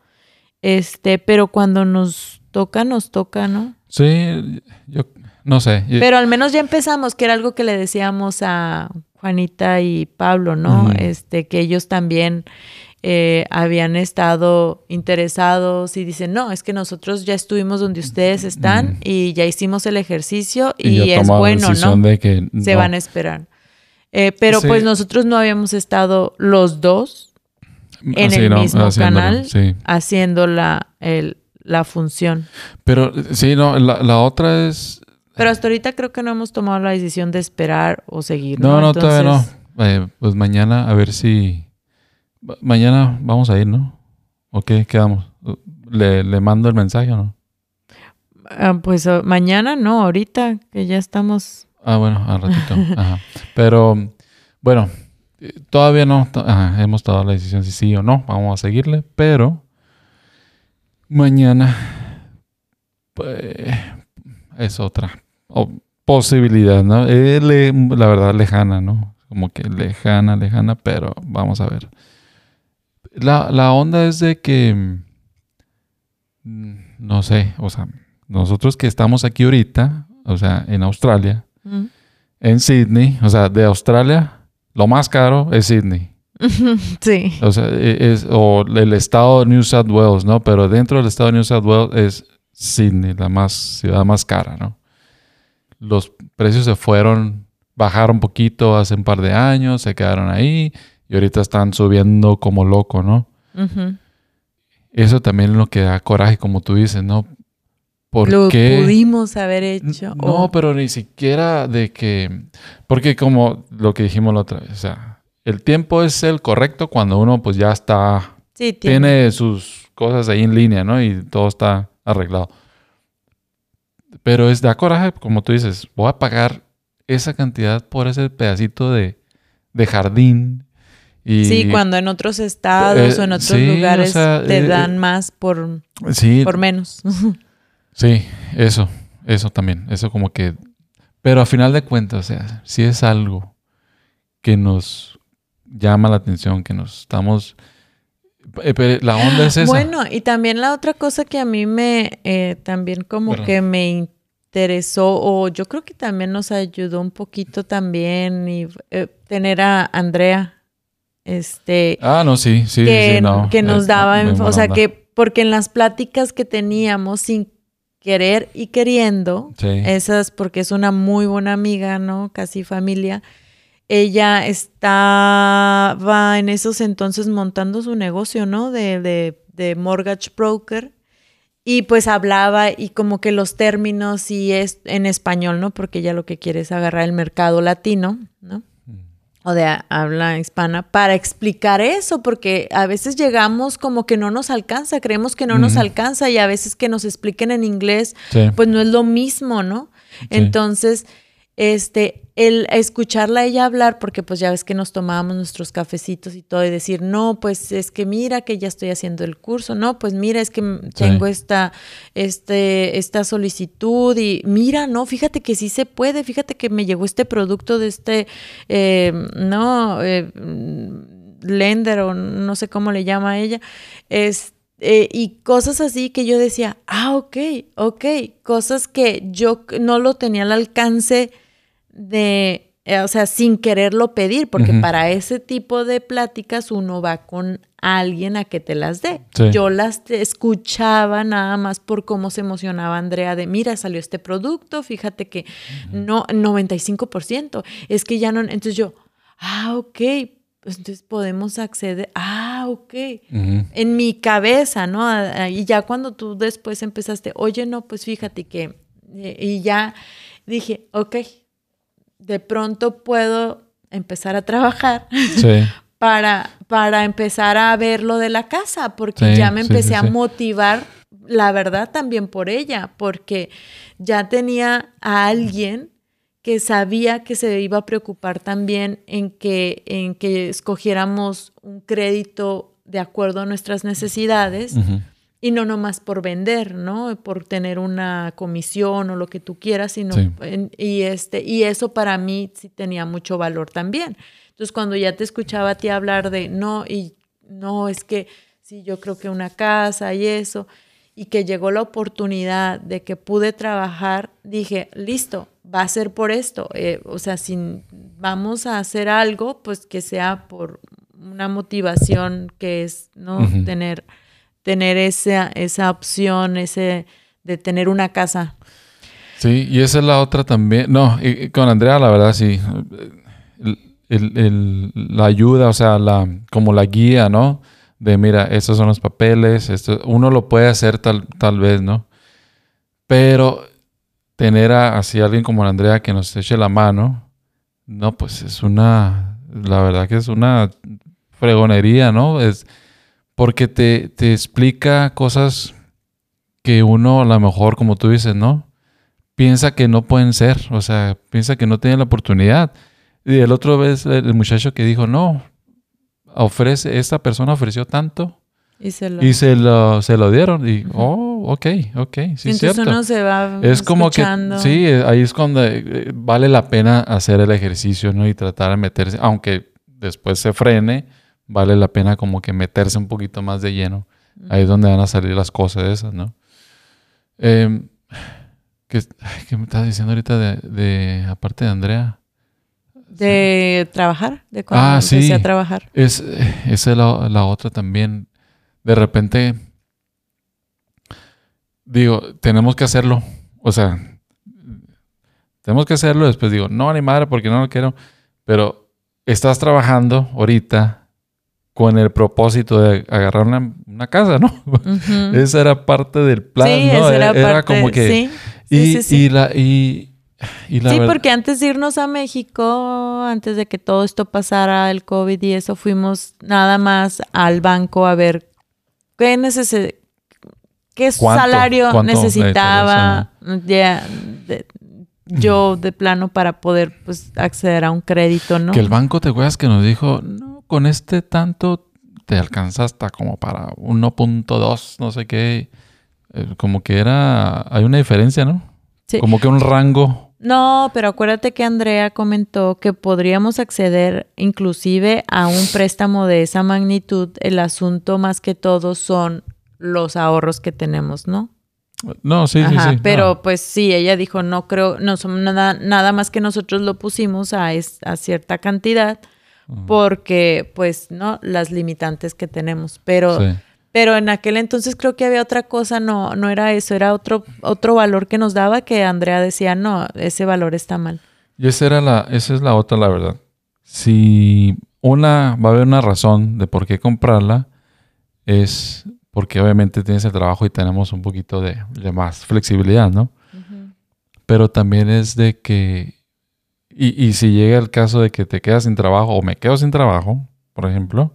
este, pero cuando nos toca, nos toca, ¿no? Sí, yo no sé. Pero al menos ya empezamos, que era algo que le decíamos a Juanita y Pablo, ¿no? Este, que ellos también eh, habían estado interesados y dicen, no, es que nosotros ya estuvimos donde ustedes están y ya hicimos el ejercicio y, es bueno, ¿no? De que Se van a esperar. Eh, pero pues nosotros no habíamos estado los dos en el mismo canal haciendo la, la función. Pero sí, no, la, otra es... Pero hasta ahorita creo que no hemos tomado la decisión de esperar o seguir. No, no, todavía no. Eh, pues mañana a ver si Mañana vamos a ir, ¿no? ¿O qué quedamos? ¿Le, mando el mensaje o no? Ah, pues ah, mañana no, ahorita que ya estamos. Ah, bueno, al ratito. Ajá. Pero bueno, todavía no hemos tomado la decisión si sí o no. Vamos a seguirle, pero mañana pues, es otra posibilidad, ¿no? la verdad lejana, ¿no? Como que lejana, lejana, pero vamos a ver. La, onda es de que, mm, no sé, o sea, nosotros que estamos aquí ahorita, o sea, en Australia, en Sydney, o sea, de Australia, lo más caro es Sydney. Sí. O sea, e, es, o el estado de New South Wales, ¿no? Pero dentro del estado de New South Wales es Sydney, la más, ciudad más cara, ¿no? Los precios se fueron, bajaron un poquito hace un par de años, se quedaron ahí y ahorita están subiendo como loco, ¿no? Eso también es lo que da coraje, como tú dices, ¿no? ¿Por lo pudimos haber hecho. No, pero ni siquiera de que... Porque como lo que dijimos la otra vez, o sea, el tiempo es el correcto cuando uno pues ya está... Sí, tiene sus cosas ahí en línea, ¿no? Y todo está arreglado. Pero es da coraje, como tú dices, voy a pagar esa cantidad por ese pedacito de, de jardín sí, cuando en otros estados o en otros lugares te dan más por, por menos. sí, eso, eso también, eso como que... Pero a final de cuentas, o sea, si es algo que nos llama la atención, que nos estamos... Eh, la onda es esa. Bueno, y también la otra cosa que a mí me, eh, también como que me interesó, o yo creo que también nos ayudó un poquito también, y eh, tener a Andrea este ah no sí sí que, sí, no, que nos daba o sea que porque en las pláticas que teníamos sin querer y queriendo esas porque es una muy buena amiga no casi familia ella estaba en esos entonces montando su negocio no de, de, de mortgage broker. Y pues hablaba y como que los términos y es en español no porque ella lo que quiere es agarrar el mercado latino no o de habla hispana para explicar eso, porque a veces llegamos como que no nos alcanza, creemos que no nos alcanza y a veces que nos expliquen en inglés, pues no es lo mismo, ¿no? Entonces, este, el escucharla a ella hablar, porque pues ya ves que nos tomábamos nuestros cafecitos y todo, y decir, no, pues es que mira que ya estoy haciendo el curso, no, pues mira, es que tengo esta, este, esta solicitud, y mira, no, fíjate que sí se puede, fíjate que me llegó este producto de este, eh, no, eh, lender o no sé cómo le llama a ella, es, eh, y cosas así que yo decía, ah, ok, ok, cosas que yo no lo tenía al alcance de, eh, o sea, sin quererlo pedir, porque para ese tipo de pláticas uno va con alguien a que te las dé. Yo las escuchaba nada más por cómo se emocionaba Andrea de, mira, salió este producto, fíjate que no, 95%, es que ya no, entonces yo, ah, ok, pues entonces podemos acceder, ah, ok, en mi cabeza, ¿no? Y ya cuando tú después empezaste, oye, no, pues fíjate que, eh, y ya dije, ok, de pronto puedo empezar a trabajar para, para empezar a ver lo de la casa, porque ya me empecé a motivar, la verdad, también por ella, porque ya tenía a alguien que sabía que se iba a preocupar también en que, en que escogiéramos un crédito de acuerdo a nuestras necesidades y no nomás por vender, ¿no? Por tener una comisión o lo que tú quieras, sino y este y eso para mí sí tenía mucho valor también. Entonces, cuando ya te escuchaba a ti hablar de no y no es que sí yo creo que una casa y eso y que llegó la oportunidad de que pude trabajar, dije, listo, va a ser por esto. Eh, o sea, si vamos a hacer algo, pues que sea por una motivación que es, ¿no? Tener tener esa, esa opción, ese de tener una casa. Sí, y esa es la otra también. No, con Andrea, la verdad, sí. la ayuda, o sea, la, como la guía, ¿no? De mira, estos son los papeles, esto, uno lo puede hacer tal, tal vez, ¿no? Pero tener a, así alguien como Andrea que nos eche la mano, no, pues es una, la verdad que es una fregonería, ¿no? Es, porque te, te explica cosas que uno a lo mejor, como tú dices, ¿no? Piensa que no pueden ser, o sea, piensa que no tienen la oportunidad. Y el otro vez el muchacho que dijo, no, ofrece, esta persona ofreció tanto y se lo, y se lo, se lo dieron. Y, oh, ok, ok, sí, Entonces cierto. uno se va Es como que, sí, ahí es cuando eh, vale la pena hacer el ejercicio, ¿no? Y tratar de meterse, aunque después se frene, vale la pena como que meterse un poquito más de lleno. Ahí es donde van a salir las cosas esas, ¿no? Em, ¿qué, me estás diciendo ahorita de, aparte de Andrea? De trabajar, de cuando ah, empecé a trabajar. Es, esa es la, otra también. De repente, digo, tenemos que hacerlo. O sea, tenemos que hacerlo. Después digo, no, ni madre, porque no lo quiero. Pero estás trabajando ahorita con el propósito de agarrar una, casa, ¿no? Esa era parte del plan, ¿no? era, como que... Sí, y, y, la... Y, sí, porque antes de irnos a México, antes de que todo esto pasara, el COVID y eso, fuimos nada más al banco a ver qué neces qué salario necesitaba yo de plano para poder pues acceder a un crédito, ¿no? Que el banco te acuerdas que nos dijo, no, con este tanto te alcanza hasta como para 1.2, no sé qué. Eh, como que era, hay una diferencia, ¿no? Sí. Como que un rango. No, pero acuérdate que Andrea comentó que podríamos acceder inclusive a un préstamo de esa magnitud. El asunto más que todo son los ahorros que tenemos, ¿no? No, sí, sí, Ajá, sí. pero no. pues sí, ella dijo, no creo, no son nada, nada más que nosotros lo pusimos a, es- a cierta cantidad porque pues no, las limitantes que tenemos, pero... Sí. Pero en aquel entonces creo que había otra cosa, no, no era eso, era otro, otro valor que nos daba que Andrea decía, no, ese valor está mal. Y esa era la, esa es la otra, la verdad. Si una, va a haber una razón de por qué comprarla, es porque obviamente tienes el trabajo y tenemos un poquito de, de más flexibilidad, ¿no? Pero también es de que, y, y si llega el caso de que te quedas sin trabajo o me quedo sin trabajo, por ejemplo,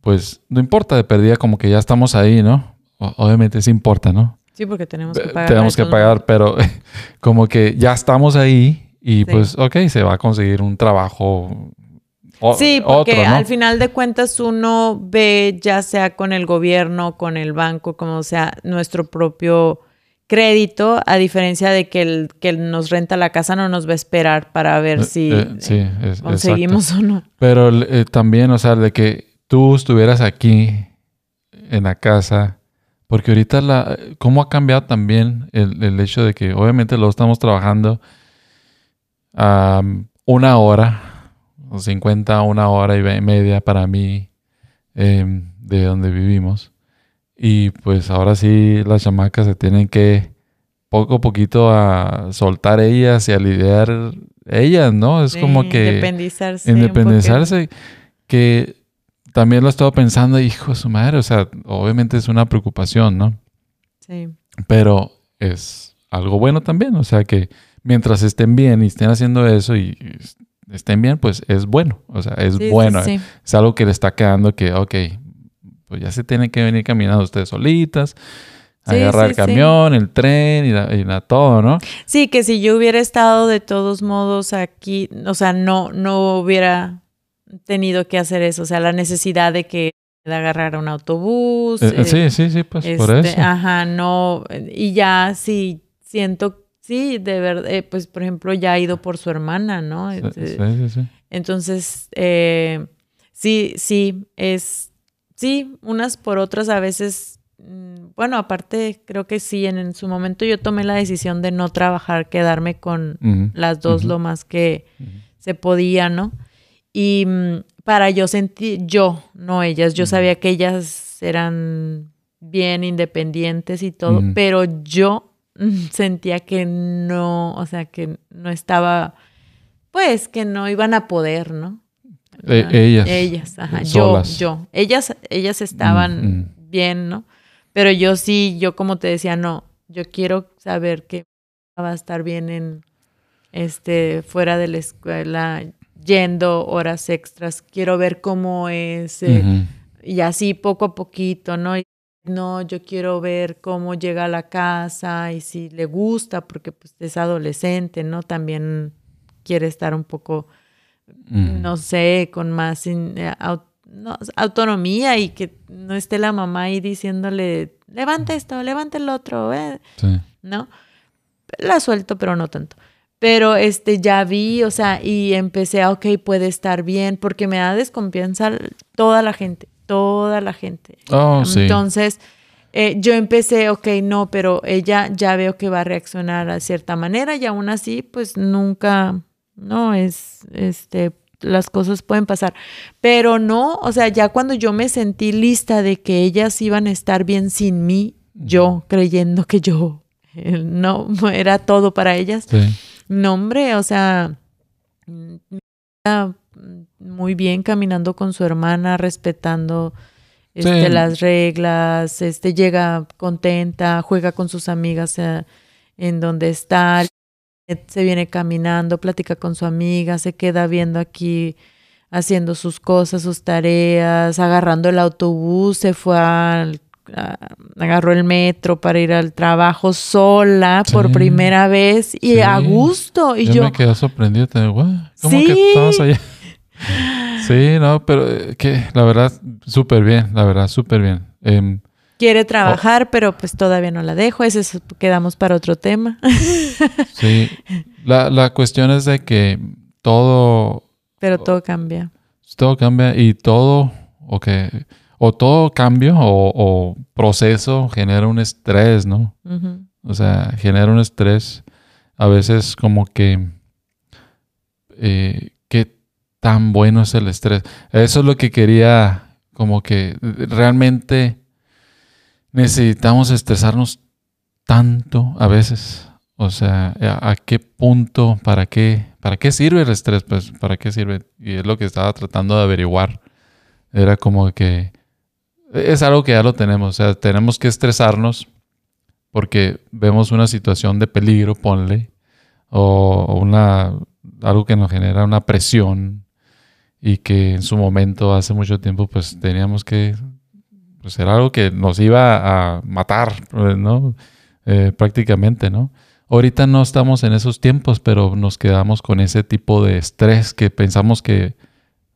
pues no importa, de perdida como que ya estamos ahí, ¿no? O- obviamente sí importa, ¿no? Sí, porque tenemos que pagar. Tenemos que pagar, pero como que ya estamos ahí y Sí. pues, ok, se va a conseguir un trabajo. o- Sí, porque otro, ¿no? al final de cuentas uno ve, ya sea con el gobierno, con el banco, como sea, nuestro propio crédito, a diferencia de que el que nos renta la casa no nos va a esperar para ver Eh, si eh, sí, es- conseguimos o no. Pero eh, también, o sea, de que tú estuvieras aquí en la casa, porque ahorita la, cómo ha cambiado también el, el hecho de que obviamente lo estamos trabajando a una hora, o 50, una hora y media para mí em, de donde vivimos. Y pues ahora sí las chamacas se tienen que poco a poquito a soltar ellas y a lidiar ellas, ¿no? Es como que independizarse. independizarse, que también lo estaba pensando, hijo de su madre, o sea, obviamente es una preocupación, ¿no? Sí. Pero es algo bueno también, o sea que mientras estén bien y estén haciendo eso y estén bien, pues es bueno, o sea, es Sí, sí, bueno, sí. es algo que le está quedando que, ok, pues ya se tienen que venir caminando ustedes solitas, Sí, agarrar sí, el sí. camión, el tren y, la, y la todo, ¿no? Sí, que si yo hubiera estado de todos modos aquí, o sea, no, no hubiera tenido que hacer eso, o sea, la necesidad de que de agarrar un autobús. Eh, eh, sí, sí, sí, pues por este, eso. Ajá, no, y ya sí siento, sí, de verdad, eh, pues por ejemplo ya ha ido por su hermana, ¿no? Sí, Este, sí, sí, sí. Entonces, eh, sí, sí, es, sí, unas por otras a veces, mm, bueno, aparte creo que sí, en, en su momento yo tomé la decisión de no trabajar, quedarme con las dos lo más que se podía, ¿no? Y mm, para yo sentir, yo, no ellas, yo sabía que ellas eran bien independientes y todo, pero yo mm, sentía que no, o sea, que no estaba, pues, que no iban a poder, ¿no? Eh, ellas. Ellas, ajá, yo, Solas. yo. Ellas, ellas estaban Mm, bien, ¿no? Pero yo sí, yo como te decía, no, yo quiero saber que va a estar bien en, este, fuera de la escuela, yendo horas extras. Quiero ver cómo es, eh, y así poco a poquito, ¿no? Y no, yo quiero ver cómo llega a la casa y si le gusta, porque pues es adolescente, ¿no? También quiere estar un poco, Ujú. no sé, con más in- eh, au- no, autonomía y que no esté la mamá ahí diciéndole, levanta esto, levanta el otro, eh", Sí. ¿no? La suelto, pero no tanto. Pero este ya vi, o sea, y empecé a, ok, puede estar bien, porque me da desconfianza toda la gente, toda la gente. Oh, sí. Entonces, eh, yo empecé, ok, no, pero ella ya veo que va a reaccionar a cierta manera y aún así, pues nunca, no, es, este, las cosas pueden pasar. Pero no, o sea, ya cuando yo me sentí lista de que ellas iban a estar bien sin mí, yo creyendo que yo eh, no era todo para ellas. Sí. No, hombre, o sea, mm, está muy bien caminando con su hermana, respetando este, Sí. las reglas, este, llega contenta, juega con sus amigas eh, en donde está, se viene caminando, platica con su amiga, se queda viendo aquí haciendo sus cosas, sus tareas, agarrando el autobús, se fue al a- agarró el metro para ir al trabajo sola por primera vez y Sí. a gusto. Y yo, yo, me quedé sorprendido. te digo, "What? ¿Cómo Sí. que estabas allá? Sí, no, pero eh, que la verdad, súper bien, la verdad, súper bien. Em, Quiere trabajar, pero pues todavía no la dejo. Ese es- quedamos para otro tema. sí, la, la cuestión es de que todo, pero todo cambia. todo cambia y todo, o que, o todo cambio o, o proceso genera un estrés, ¿no? O sea, genera un estrés. A veces como que... eh, ¿Qué tan bueno es el estrés? Eso es lo que quería, como que realmente necesitamos estresarnos tanto a veces. O sea, ¿a, qué punto? ¿Para qué? ¿Para qué sirve el estrés? Pues, ¿para qué sirve? Y es lo que estaba tratando de averiguar. Era como que... Es algo que ya lo tenemos. O sea, tenemos que estresarnos porque vemos una situación de peligro, ponle, o una, algo que nos genera una presión y que en su momento, hace mucho tiempo, pues teníamos que, pues era algo que nos iba a matar, pues, ¿no? Eh, prácticamente, ¿no? Ahorita no estamos en esos tiempos, pero nos quedamos con ese tipo de estrés que pensamos que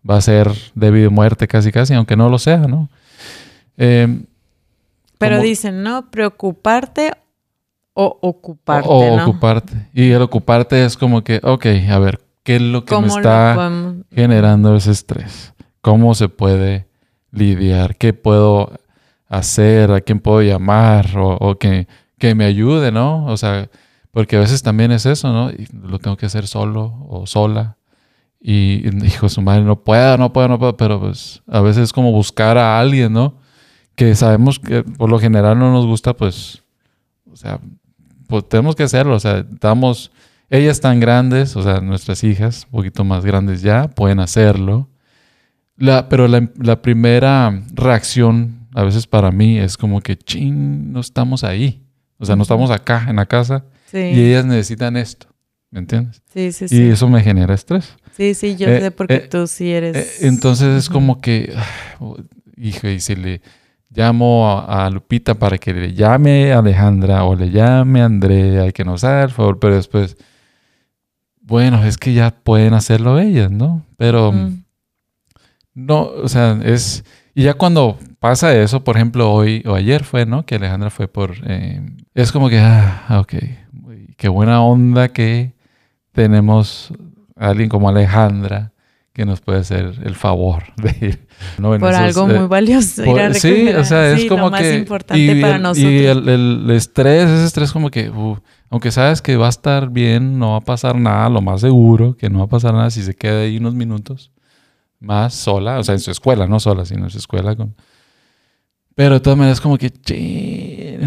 va a ser de vida y muerte casi casi, aunque no lo sea, ¿no? Eh, Pero como- dicen, ¿no? Preocuparte o ocuparte, o ¿no? ocuparte. Y el ocuparte es como que, ok, a ver, ¿qué es lo que me ¿Cómo lo está podemos- generando ese estrés? ¿Cómo se puede lidiar? ¿Qué puedo hacer? ¿A quién puedo llamar? O, que, que me ayude, ¿no? O sea, porque a veces también es eso, ¿no? Y lo tengo que hacer solo o sola. Y hijo de su madre, no puedo, no puedo, no puedo. Pero pues a veces es como buscar a alguien, ¿no? Que sabemos que por lo general no nos gusta, pues, o sea, pues tenemos que hacerlo. O sea, estamos, ellas están grandes, o sea, nuestras hijas, un poquito más grandes ya, pueden hacerlo. La, pero la, la primera reacción, a veces para mí, es como que, ching, no estamos ahí. O sea, no estamos acá en la casa Sí, y ellas necesitan esto. ¿Me entiendes? sí, sí, Y sí. eso me genera estrés. Sí, sí, yo Eh, sé porque eh, tú sí eres... Eh, Entonces es como que, hijo, y si le llamo a, a Lupita para que le llame a Alejandra o le llame a Andrea, que nos haga el favor, pero después, bueno, es que ya pueden hacerlo ellas, ¿no? Pero Mm. No, o sea, es, y ya cuando pasa eso, por ejemplo, hoy o ayer fue, ¿no? Que Alejandra fue por, eh, es como que, ah, ok, qué buena onda que tenemos a alguien como Alejandra que nos puede hacer el favor de ir. ¿no? Por esos, algo eh, muy valioso. ir por- a sí, o sea, es sí, como lo más que... importante y para el, nosotros. Y el, el estrés, ese estrés como que, uh, aunque sabes que va a estar bien, no va a pasar nada, lo más seguro que no va a pasar nada si se queda ahí unos minutos más sola, o sea, en su escuela, no sola, sino en su escuela con... Pero de todas maneras como que...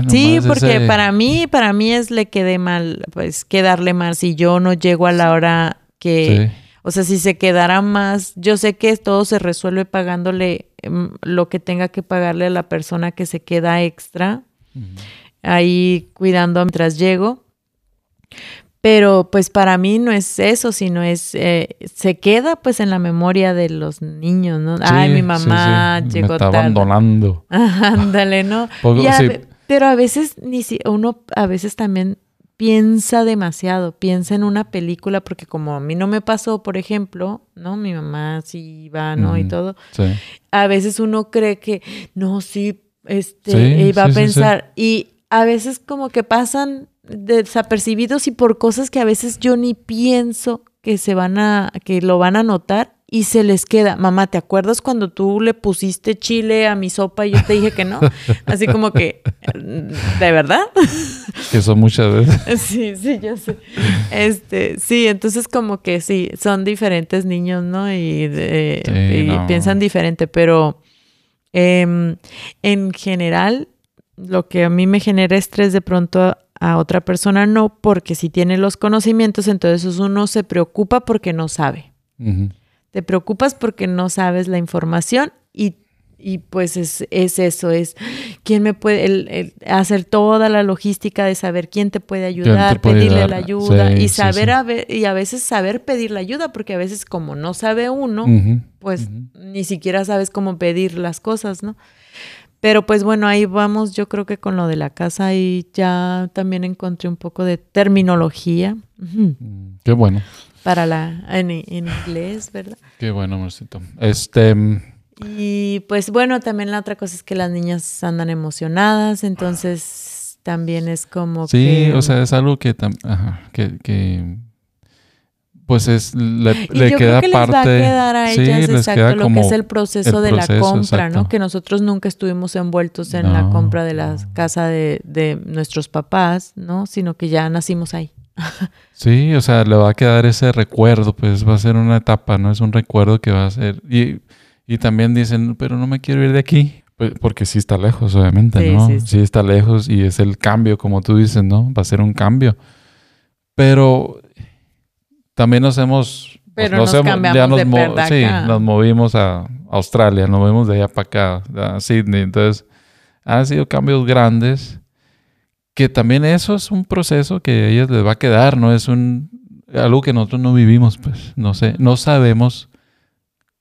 Sí, porque ese- para mí, para mí es le quedé mal, pues quedarle mal si yo no llego a la hora que, Sí. o sea, si se quedara más, yo sé que todo se resuelve pagándole em, lo que tenga que pagarle a la persona que se queda extra, ahí cuidando mientras llego. Pero pues para mí no es eso, sino es, eh, se queda pues en la memoria de los niños, ¿no? Ay, Sí, mi sí, mamá sí. llegó Me está tarde. abandonando. Ándale, ¿no? Y a sí. Pero a veces ni si uno a veces también piensa demasiado, piensa en una película porque como a mí no me pasó, por ejemplo, ¿no? Mi mamá sí iba, ¿no? Y Ujú. todo. Sí. A veces uno cree que no, sí, este, Sí, iba sí, a sí, sí. pensar y a veces como que pasan desapercibidos y por cosas que a veces yo ni pienso que se van a que lo van a notar y se les queda, mamá, ¿te acuerdas cuando tú le pusiste chile a mi sopa y yo te dije que no? Así como que, ¿de verdad? Que son muchas veces. Sí, sí, yo sé. Este, sí, entonces como que sí, son diferentes niños, ¿no? Y, de- Sí, y no. piensan diferente, pero em, en general, lo que a mí me genera estrés de pronto a, otra persona no, porque si tiene los conocimientos, entonces uno se preocupa porque no sabe. Te preocupas porque no sabes la información y, y pues es, es eso, es quién me puede el- el hacer toda la logística de saber quién te puede ayudar, puede pedirle la ayuda Sí, y saber sí. a ve- y a veces saber pedir la ayuda, porque a veces como no sabe uno, pues ni siquiera sabes cómo pedir las cosas, ¿no? Pero pues bueno, ahí vamos, yo creo que con lo de la casa y ya también encontré un poco de terminología. Mm, Qué bueno. para la en, en inglés, ¿verdad? Qué bueno, amorcito. Este, Y pues bueno, también la otra cosa es que las niñas andan emocionadas, entonces también es como sí, que... o sea, es algo que, ajá, que, que, pues es, le, Y le yo queda creo que parte. les va a quedar a sí, ellas les exacto lo que es el proceso el de la compra, exacto. ¿no? Que nosotros nunca estuvimos envueltos en la compra de la casa de, de nuestros papás, ¿no? Sino que ya nacimos ahí. Sí, o sea, le va a quedar ese recuerdo, pues va a ser una etapa, ¿no? Es un recuerdo que va a ser. Y, y también dicen, pero no me quiero ir de aquí. Pues, porque sí está lejos, obviamente, Sí, ¿no? sí, Sí, sí. está lejos y es el cambio, como tú dices, ¿no? Va a ser un cambio. Pero también nos hemos... Pero nos hemos- cambiamos de mo- perda Sí, acá. nos movimos a Australia, nos movimos de allá para acá, a Sydney. Entonces, han sido cambios grandes que también eso es un proceso que a ellas les va a quedar, no es un algo que nosotros no vivimos, pues, no sé, no sabemos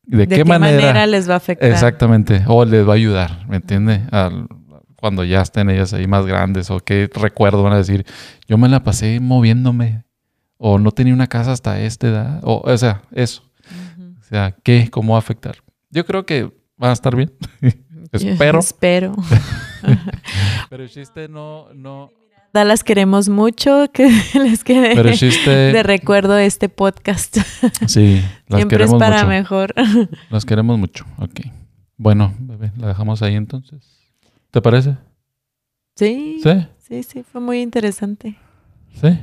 de, qué, manera, les va a afectar? exactamente, o les va a ayudar, ¿me entiende? Al- cuando ya estén ellas ahí más grandes, o qué recuerdo van a decir, yo me la pasé moviéndome, o no tenía una casa hasta esta edad, o, o sea, eso, o sea, ¿qué? ¿Cómo va a afectar? Yo creo que va a estar bien, espero, Espero. pero el chiste no, no, Da, las queremos mucho, que les quede pero el chiste... de recuerdo este podcast. Sí, las Siempre es queremos para mucho. mejor. Las queremos mucho. Ok. Bueno, bebé, la dejamos ahí entonces. ¿Te parece? Sí, Sí, sí, sí, fue muy interesante. sí.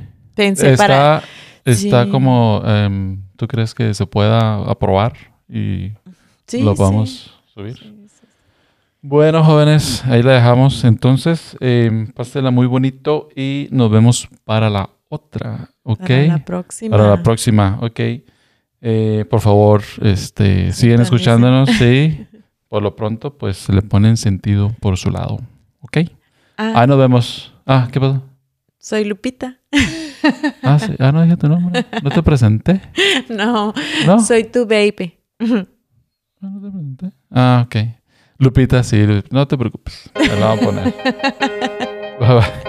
Para... Está, está Sí. como, em, ¿tú crees que se pueda aprobar y Sí, lo podamos subir? Sí. Bueno, jóvenes, ahí la dejamos. Entonces, eh, pásela muy bonito y nos vemos para la otra. ¿Ok? Para la próxima. Para la próxima, ok. Eh, por favor, este, siguen escuchándonos, sí. Por lo pronto, pues le ponen sentido por su lado, ok. Ah, Ah, nos vemos. Ah, ¿qué pasó? Soy Lupita. Ah, sí. ah no dije tu nombre. No te presenté. no, No. soy tu baby. Ah, no te presenté. Ah, ok. Lupita, sí. No te preocupes. Te la voy a poner. Bye, bye.